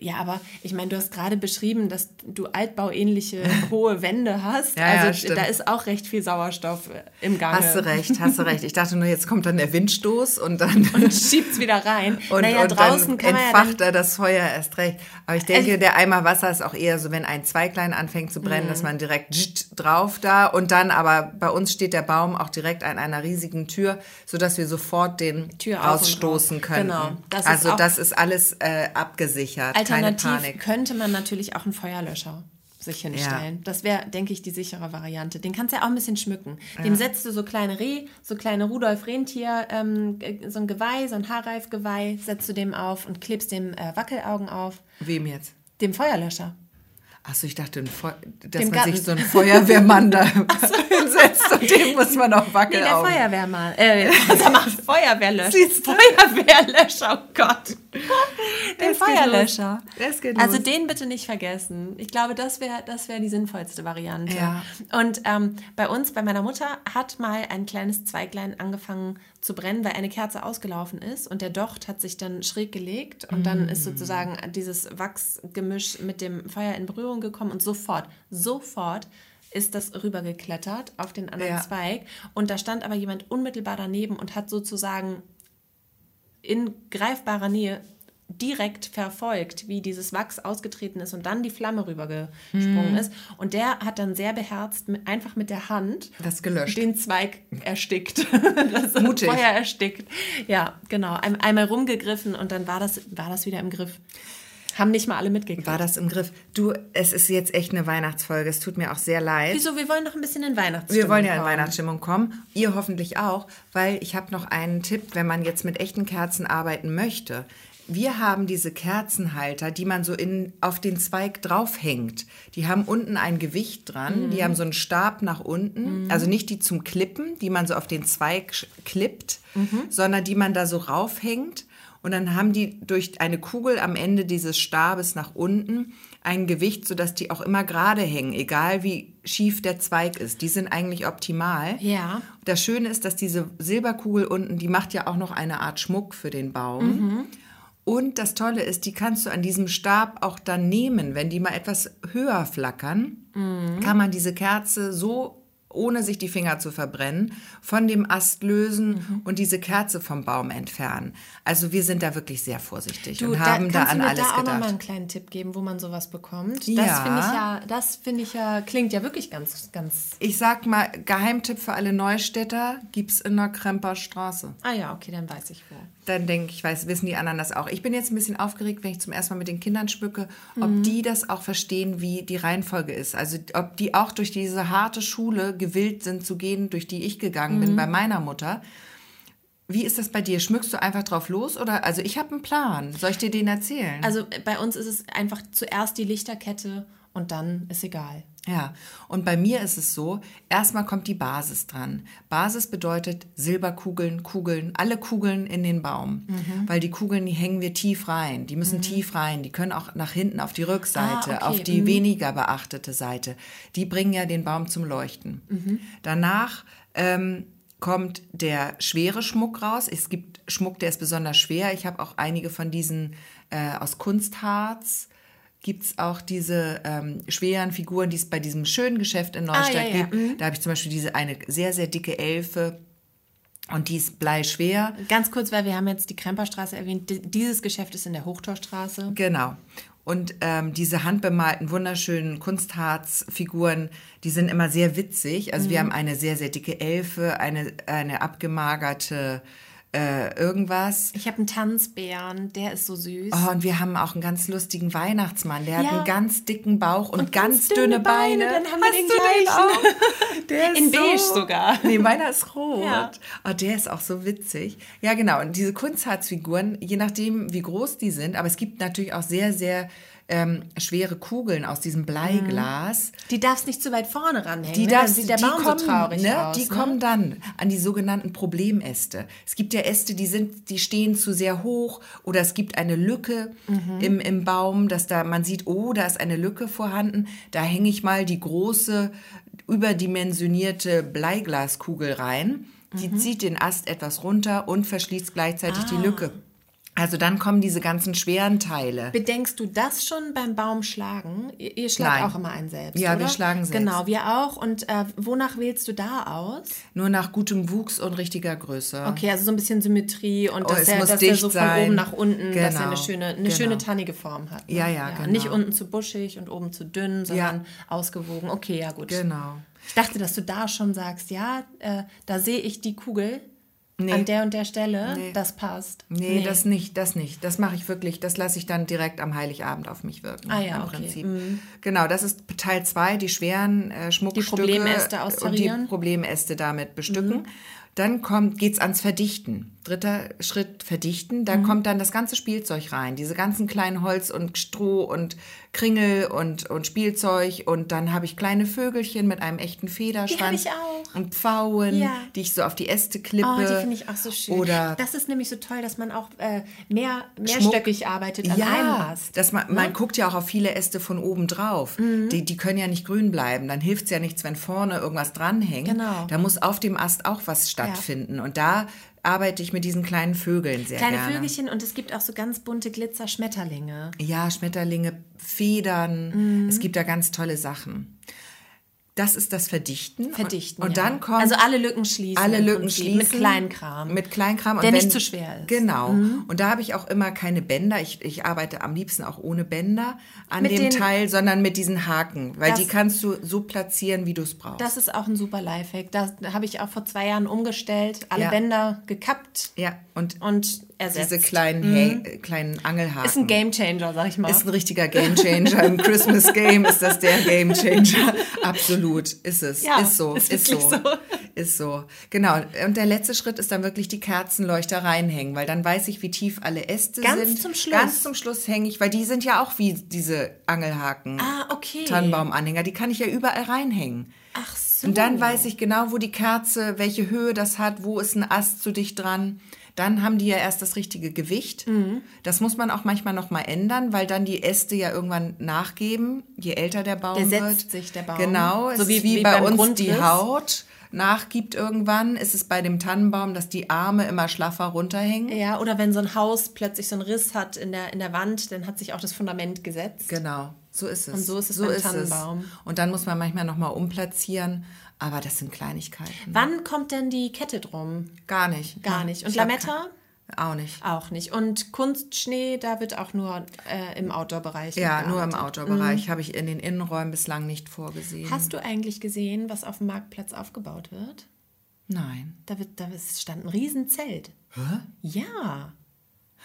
Ja, aber ich meine, du hast gerade beschrieben, dass du altbauähnliche hohe Wände hast. Ja, ja, also stimmt. da ist auch recht viel Sauerstoff äh, im Gange. Hast du recht, hast du recht. Ich dachte nur, jetzt kommt dann der Windstoß und dann. Und schiebt's wieder rein. Und, naja, und draußen dann kann man ja entfacht er das Feuer erst recht. Aber ich denke, Also- der Eimer Wasser ist auch eher so, wenn ein Zweiglein anfängt zu brennen, Mhm. dass man direkt drauf da und dann aber bei uns steht der Baum auch direkt an einer riesigen Tür, sodass wir sofort den Tür rausstoßen raus. können. Genau. Das also das ist alles äh, abgesichert, alternativ könnte man natürlich auch einen Feuerlöscher sich hinstellen. Das wäre, denke ich, die sichere Variante. Den kannst du ja auch ein bisschen schmücken. Dem setzt du so kleine Reh, so kleine Rudolf-Rentier, ähm, äh, so ein Geweih, so ein Haarreifgeweih, setzt du dem auf und klebst dem äh, Wackelaugen auf. Wem jetzt? Dem Feuerlöscher. Achso, ich dachte, dass Dem man Garten. sich so einen Feuerwehrmann da hinsetzt und dem muss man auch Nee, der. Feuerwehrmann. Äh, sag mal, Feuerwehrlöscher. Siehst du? Feuerwehrlöscher, oh Gott. Den Feuerlöscher. Also den bitte nicht vergessen. Ich glaube, das wäre das wär die sinnvollste Variante. Ja. Und ähm, bei uns, bei meiner Mutter, hat mal ein kleines Zweiglein angefangen zu brennen, weil eine Kerze ausgelaufen ist und der Docht hat sich dann schräg gelegt und dann ist sozusagen dieses Wachsgemisch mit dem Feuer in Berührung gekommen und sofort, sofort ist das rübergeklettert auf den anderen Ja. Zweig und da stand aber jemand unmittelbar daneben und hat sozusagen in greifbarer Nähe direkt verfolgt, wie dieses Wachs ausgetreten ist und dann die Flamme rübergesprungen ist. Und der hat dann sehr beherzt, einfach mit der Hand Das gelöscht. den Zweig erstickt. das Mutig. Feuer erstickt. Ja, genau. Ein, einmal rumgegriffen und dann war das, war das wieder im Griff. Haben nicht mal alle mitgekriegt. War das im Griff? Du, es ist jetzt echt eine Weihnachtsfolge. Es tut mir auch sehr leid. Wieso? Wir wollen noch ein bisschen in Weihnachtsstimmung Wir wollen ja in kommen. Weihnachtsstimmung kommen. Ihr hoffentlich auch, weil ich habe noch einen Tipp, wenn man jetzt mit echten Kerzen arbeiten möchte. Wir haben diese Kerzenhalter, die man so in, auf den Zweig draufhängt. Die haben unten ein Gewicht dran, die haben so einen Stab nach unten. Also nicht die zum Klippen, die man so auf den Zweig klippt, sondern die man da so raufhängt. Und dann haben die durch eine Kugel am Ende dieses Stabes nach unten ein Gewicht, sodass die auch immer gerade hängen, egal wie schief der Zweig ist. Die sind eigentlich optimal. Ja. Das Schöne ist, dass diese Silberkugel unten, die macht ja auch noch eine Art Schmuck für den Baum. Und das Tolle ist, die kannst du an diesem Stab auch dann nehmen. Wenn die mal etwas höher flackern, kann man diese Kerze so ohne sich die Finger zu verbrennen, von dem Ast lösen und diese Kerze vom Baum entfernen. Also wir sind da wirklich sehr vorsichtig und haben da kannst an du mir alles da auch noch mal gedacht. einen kleinen Tipp geben, wo man sowas bekommt? Das Ja. finde ich ja, das finde ich ja, klingt ja wirklich ganz, ganz. Ich sag mal, Geheimtipp für alle Neustädter gibt's in der Kremper Straße. Ah ja, okay, dann weiß ich wo. Dann denke ich, weiß, wissen die anderen das auch. Ich bin jetzt ein bisschen aufgeregt, wenn ich zum ersten Mal mit den Kindern schmücke, ob die das auch verstehen, wie die Reihenfolge ist. Also ob die auch durch diese harte Schule gewillt sind zu gehen, durch die ich gegangen bin bei meiner Mutter. Wie ist das bei dir? Schmückst du einfach drauf los oder? Also ich habe einen Plan. Soll ich dir den erzählen? Also äh, bei uns ist es einfach zuerst die Lichterkette und dann ist egal. Ja, und bei mir ist es so, erstmal kommt die Basis dran. Basis bedeutet Silberkugeln, Kugeln, alle Kugeln in den Baum. Mhm. Weil die Kugeln, die hängen wir tief rein. Die müssen tief rein. Die können auch nach hinten auf die Rückseite, Ah, okay, auf die mhm. weniger beachtete Seite. Die bringen ja den Baum zum Leuchten. Mhm. Danach ähm, kommt der schwere Schmuck raus. Es gibt Schmuck, der ist besonders schwer. Ich habe auch einige von diesen äh, aus Kunstharz. Gibt es auch diese ähm, schweren Figuren, die es bei diesem schönen Geschäft in Neustadt Ah, ja, ja, gibt. Da habe ich zum Beispiel diese eine sehr, sehr dicke Elfe und die ist bleischwer. Ganz kurz, weil wir haben jetzt die Kremperstraße erwähnt. Dieses Geschäft ist in der Hochtorstraße. Genau. Und ähm, diese handbemalten, wunderschönen Kunstharzfiguren, die sind immer sehr witzig. Also Mhm. wir haben eine sehr, sehr dicke Elfe, eine, eine abgemagerte äh, irgendwas. Ich habe einen Tanzbären, der ist so süß. Oh, und wir haben auch einen ganz lustigen Weihnachtsmann. Der hat Ja. einen ganz dicken Bauch und, Und ganz, ganz dünne Beine. Beine, dann haben wir Hast den du gleichen. auch? Der ist In so, beige sogar. Nee, meiner ist rot. Ja. Oh, der ist auch so witzig. Ja, genau. Und diese Kunstharzfiguren, je nachdem, wie groß die sind, aber es gibt natürlich auch sehr, sehr ähm, schwere Kugeln aus diesem Bleiglas. Die darfst nicht zu weit vorne ranhängen. Die, ne? Dann darfst, sieht der die Baum kommen, so traurig ne? aus. Die ne? kommen dann an die sogenannten Problemäste. Es gibt ja Äste, die sind, die stehen zu sehr hoch oder es gibt eine Lücke Mhm. im, im Baum, dass da man sieht, oh, da ist eine Lücke vorhanden. Da hänge ich mal die große überdimensionierte Bleiglaskugel rein. Die Mhm. zieht den Ast etwas runter und verschließt gleichzeitig Ah. die Lücke. Also dann kommen diese ganzen schweren Teile. Bedenkst du das schon beim Baum schlagen? Ihr, ihr schlagt Nein. auch immer einen selbst, Ja, oder? wir schlagen selbst. Genau, wir auch. Und äh, wonach wählst du da aus? Nur nach gutem Wuchs und richtiger Größe. Okay, also so ein bisschen Symmetrie und Oh, dass muss dass dicht so von sein. oben nach unten, dass er Genau, eine schöne, eine genau. schöne tannige Form hat. ne? Ja, ja, genau. Nicht unten zu buschig und oben zu dünn, sondern Ja. ausgewogen. Okay, ja gut. Genau. Ich dachte, dass du da schon sagst, ja, äh, da sehe ich die Kugel Nee. an der und der Stelle, Nee. das passt. Nee, das nicht, das nicht. Das mache ich wirklich, das lasse ich dann direkt am Heiligabend auf mich wirken. Ah ja, im okay. Prinzip. Genau, das ist Teil 2, die schweren äh, Schmuckstücke. Problemäste Und austarieren. die Problemäste damit bestücken. Mhm. Dann kommt, geht's ans Verdichten. Dritter Schritt, Verdichten. Mhm. Da kommt dann das ganze Spielzeug rein. Diese ganzen kleinen Holz und Stroh und Kringel und, und Spielzeug. Und dann habe ich kleine Vögelchen mit einem echten Federschwanz. ich auch. Und Pfauen, Ja. die ich so auf die Äste klippe. Oh, die finde ich auch so schön. Oder das ist nämlich so toll, dass man auch äh, mehr, mehrstöckig arbeitet an einem Ast. dass man, man guckt ja auch auf viele Äste von oben drauf. Mhm. Die, die können ja nicht grün bleiben. Dann hilft es ja nichts, wenn vorne irgendwas dranhängt. Genau. Da muss auf dem Ast auch was stattfinden. Und da arbeite ich mit diesen kleinen Vögeln sehr Kleine gerne. Vögelchen und es gibt auch so ganz bunte Glitzer-Schmetterlinge. Ja, Schmetterlinge, Federn. Es gibt da ganz tolle Sachen. Das ist das Verdichten. Verdichten. Und, und ja. dann kommt Also alle Lücken schließen. alle Lücken Prinzip, schließen. Mit Kleinkram. Mit Kleinkram. Der und nicht wenn, zu schwer ist. Mhm. Genau. Und da habe ich auch immer keine Bänder. Ich, ich arbeite am liebsten auch ohne Bänder an Mit dem den- Teil, sondern mit diesen Haken. Weil Das- die kannst du so platzieren, wie du es brauchst. Das ist auch ein super Lifehack. Da habe ich auch vor zwei Jahren umgestellt, alle Ja. Bänder gekappt ja, und und ersetzt. diese kleinen, äh, kleinen Angelhaken. Mhm. ist ein Gamechanger, sag ich mal. Ist ein richtiger Gamechanger. Im Christmas Game ist das der Gamechanger. Absolut, ist es. Ja, ist so, ist ist, so. so. Ist so. Genau. Und der letzte Schritt ist dann wirklich die Kerzenleuchter reinhängen, weil dann weiß ich, wie tief alle Äste Ganz sind. zum Schluss. Ganz zum Schluss hänge ich, weil die sind ja auch wie diese Angelhaken. ah, okay. Tannenbaumanhänger, die kann ich ja überall reinhängen. Ach so. Und dann weiß ich genau, wo die Kerze, welche Höhe das hat, wo ist ein Ast zu dicht dran. Dann haben die ja erst das richtige Gewicht. Mhm. Das muss man auch manchmal noch mal ändern, weil dann die Äste ja irgendwann nachgeben, je älter der Baum Der wird. setzt sich, der Baum. Genau, es So wie- wie, wie bei uns die Grundriss. Haut nachgibt irgendwann. Ist es bei dem Tannenbaum, dass die Arme immer schlaffer runterhängen. Ja, oder wenn so ein Haus plötzlich so einen Riss hat in der, in der Wand, dann hat sich auch das Fundament gesetzt. Genau, so ist es. Und so ist es beim Tannenbaum. Und dann muss man manchmal noch mal umplatzieren, aber das sind Kleinigkeiten. Wann kommt denn die Kette drum? Gar nicht. Gar nicht. Und Ich Lametta? Auch nicht. Auch nicht. Und Kunstschnee, da wird auch nur äh, im Outdoor-Bereich. Ja, nur im. Outdoor-Bereich habe ich in den Innenräumen bislang nicht vorgesehen. Hast du eigentlich gesehen, was auf dem Marktplatz aufgebaut wird? Nein. Da, wird, da stand ein Riesenzelt. Hä? Ja,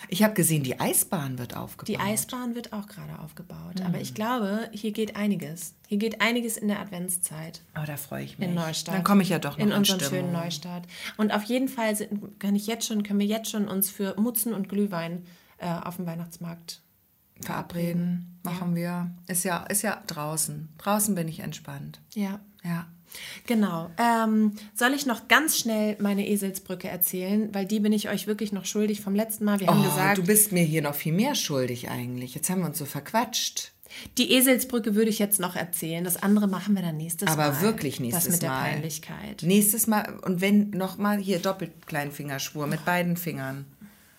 Ich habe gesehen, die Eisbahn wird aufgebaut. die Eisbahn wird auch gerade aufgebaut. Hm. Aber ich glaube, hier geht einiges. Hier geht einiges in der Adventszeit. Oh, da freue ich mich. In Neustadt. Dann komme ich ja doch noch in unseren Stimmung. schönen Neustadt. Und auf jeden Fall sind, kann ich jetzt schon, können wir jetzt schon uns für Mutzen und Glühwein äh, auf dem Weihnachtsmarkt. Verabreden, machen wir. Ist ja, ist ja draußen. Draußen bin ich entspannt. Ja. Ja. Genau. Ähm, soll ich noch ganz schnell meine Eselsbrücke erzählen, weil die bin ich euch wirklich noch schuldig vom letzten Mal. Wir haben Oh, gesagt, du bist mir hier noch viel mehr schuldig eigentlich. Jetzt haben wir uns so verquatscht. die Eselsbrücke würde ich jetzt noch erzählen. Das andere machen wir dann nächstes Aber Mal. wirklich nächstes Das mit der Mal. Peinlichkeit. Nächstes Mal, und wenn noch mal hier doppelt Kleinfingerschwur mit beiden Fingern.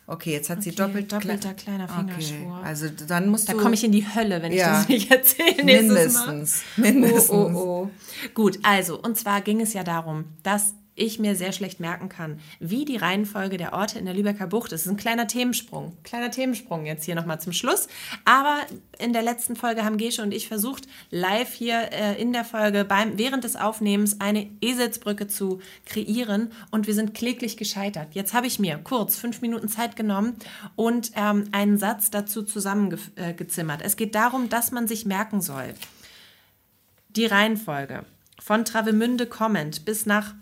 Okay, jetzt hat sie Okay, doppelt doppelter kleiner Okay, Fingerschwur. also dann musst Da du. komme ich in die Hölle, wenn Ja. ich das nicht erzähle. nächstes Mal. mindestens. Mindestens. Oh, oh, oh. Gut, also, und zwar ging es ja darum, dass ich mir sehr schlecht merken kann, wie die Reihenfolge der Orte in der Lübecker Bucht ist. Das ist ein kleiner Themensprung. Kleiner Themensprung jetzt hier nochmal zum Schluss. Aber in der letzten Folge haben Gesche und ich versucht, live hier äh, in der Folge beim, während des Aufnehmens eine Eselsbrücke zu kreieren und wir sind kläglich gescheitert. Jetzt habe ich mir kurz fünf Minuten Zeit genommen und ähm, einen Satz dazu zusammengezimmert. Es geht darum, dass man sich merken soll, die Reihenfolge von Travemünde kommend bis nach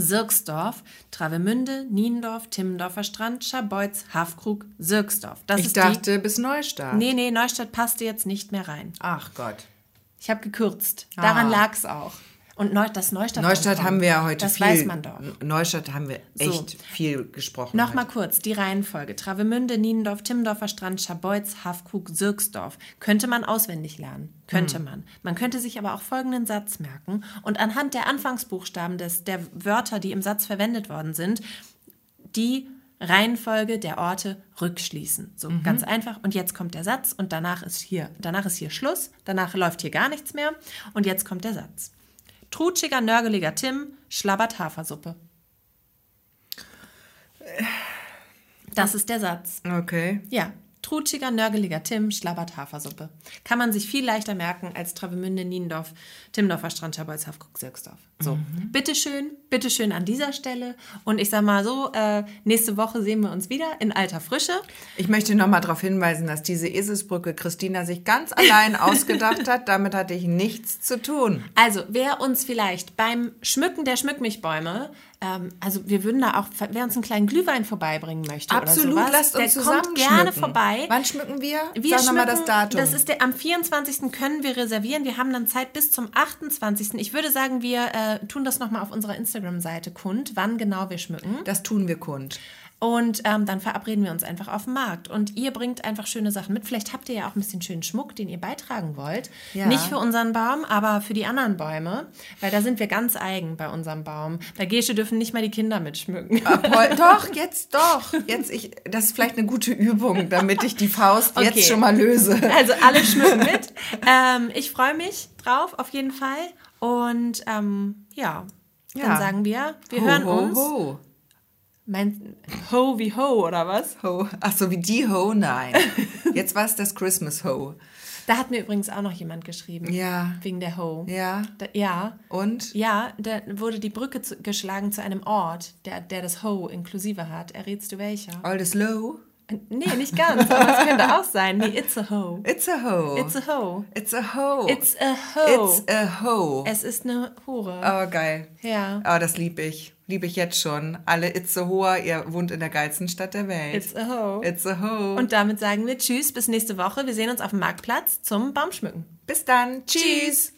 Sirksdorf, Travemünde, Niendorf, Timmendorfer Strand, Scharbeutz, Hafkrug, Sirksdorf. Das Ich ist dachte bis Neustadt. die. Nee, nee, Neustadt passte jetzt nicht mehr rein. Ach Gott. Ich habe gekürzt. Daran Ah. lag es auch. Und Neu das Neustadt. Neustadt haben wir ja heute das viel. weiß man doch. Neustadt haben wir echt So. viel gesprochen. Nochmal heute. kurz die Reihenfolge. Travemünde, Niendorf, Timmendorfer Strand, Scharbeutz, Hafkrug, Sirksdorf. Könnte man auswendig lernen. Könnte man. Man könnte sich aber auch folgenden Satz merken und anhand der Anfangsbuchstaben des, der Wörter, die im Satz verwendet worden sind, die Reihenfolge der Orte rückschließen. So ganz einfach. Und jetzt kommt der Satz und danach ist hier, danach ist hier Schluss. Danach läuft hier gar nichts mehr. Und jetzt kommt der Satz. Trutschiger, nörgeliger Tim schlabbert Hafersuppe. Das ist der Satz. Okay. Ja. Trutschiger, nörgeliger Tim schlabbert Hafersuppe. Kann man sich viel leichter merken als Travemünde, Niendorf, Timmendorfer Strand, Scharbeutz, Hafkrug, Sirksdorf. So, bitteschön, bitteschön an dieser Stelle. Und ich sag mal so, äh, nächste Woche sehen wir uns wieder in alter Frische. Ich möchte nochmal darauf hinweisen, dass diese Eselsbrücke Christina sich ganz allein ausgedacht hat. Damit hatte ich nichts zu tun. Also, wer uns vielleicht beim Schmücken der Schmückmichbäume, ähm, also wir würden da auch, wer uns einen kleinen Glühwein vorbeibringen möchte Absolut, oder sowas, lasst uns der zusammen kommt gerne schmücken. vorbei. Wann schmücken wir? Wir Sag nochmal das Datum. Das ist der, am 24. können wir reservieren. Wir haben dann Zeit bis zum 28. Ich würde sagen, wir äh, tun das nochmal auf unserer Instagram-Seite kund, wann genau wir schmücken. das tun wir kund. Und ähm, dann verabreden wir uns einfach auf dem Markt. Und ihr bringt einfach schöne Sachen mit. Vielleicht habt ihr ja auch ein bisschen schönen Schmuck, den ihr beitragen wollt. Ja. Nicht für unseren Baum, aber für die anderen Bäume. Weil da sind wir ganz eigen bei unserem Baum. Bei Gesche dürfen nicht mal die Kinder mitschmücken. Apol doch, jetzt doch. Jetzt ich, das ist vielleicht eine gute Übung, damit ich die Faust Okay. jetzt schon mal löse. Also alle schmücken mit. ähm, ich freue mich drauf, auf jeden Fall. Und ähm, ja, dann Ja. sagen wir, wir Ho, hören ho, uns. Ho. Mein Ho wie Ho, oder was? Ho. Ach so, wie die Ho? Nein. Jetzt war es das Christmas Ho. Da hat mir übrigens auch noch jemand geschrieben. Ja. Wegen der Ho. Ja. Da, ja. Und? Ja, da wurde die Brücke zu, geschlagen zu einem Ort, der, der das Ho inklusive hat. Errätst du welcher? Low? Nee, nicht ganz, aber es könnte auch sein. Nee, it's a Ho. It's a Ho. It's a Ho. It's a Ho. It's a Ho. It's a Ho. es ist eine Hure. Oh, geil. Ja. Oh, das liebe ich. Liebe ich jetzt schon. Alle It's a Hoa, ihr wohnt in der geilsten Stadt der Welt. It's a Ho. It's a Ho. Und damit sagen wir Tschüss, bis nächste Woche. Wir sehen uns auf dem Marktplatz zum Baumschmücken. bis dann. Tschüss.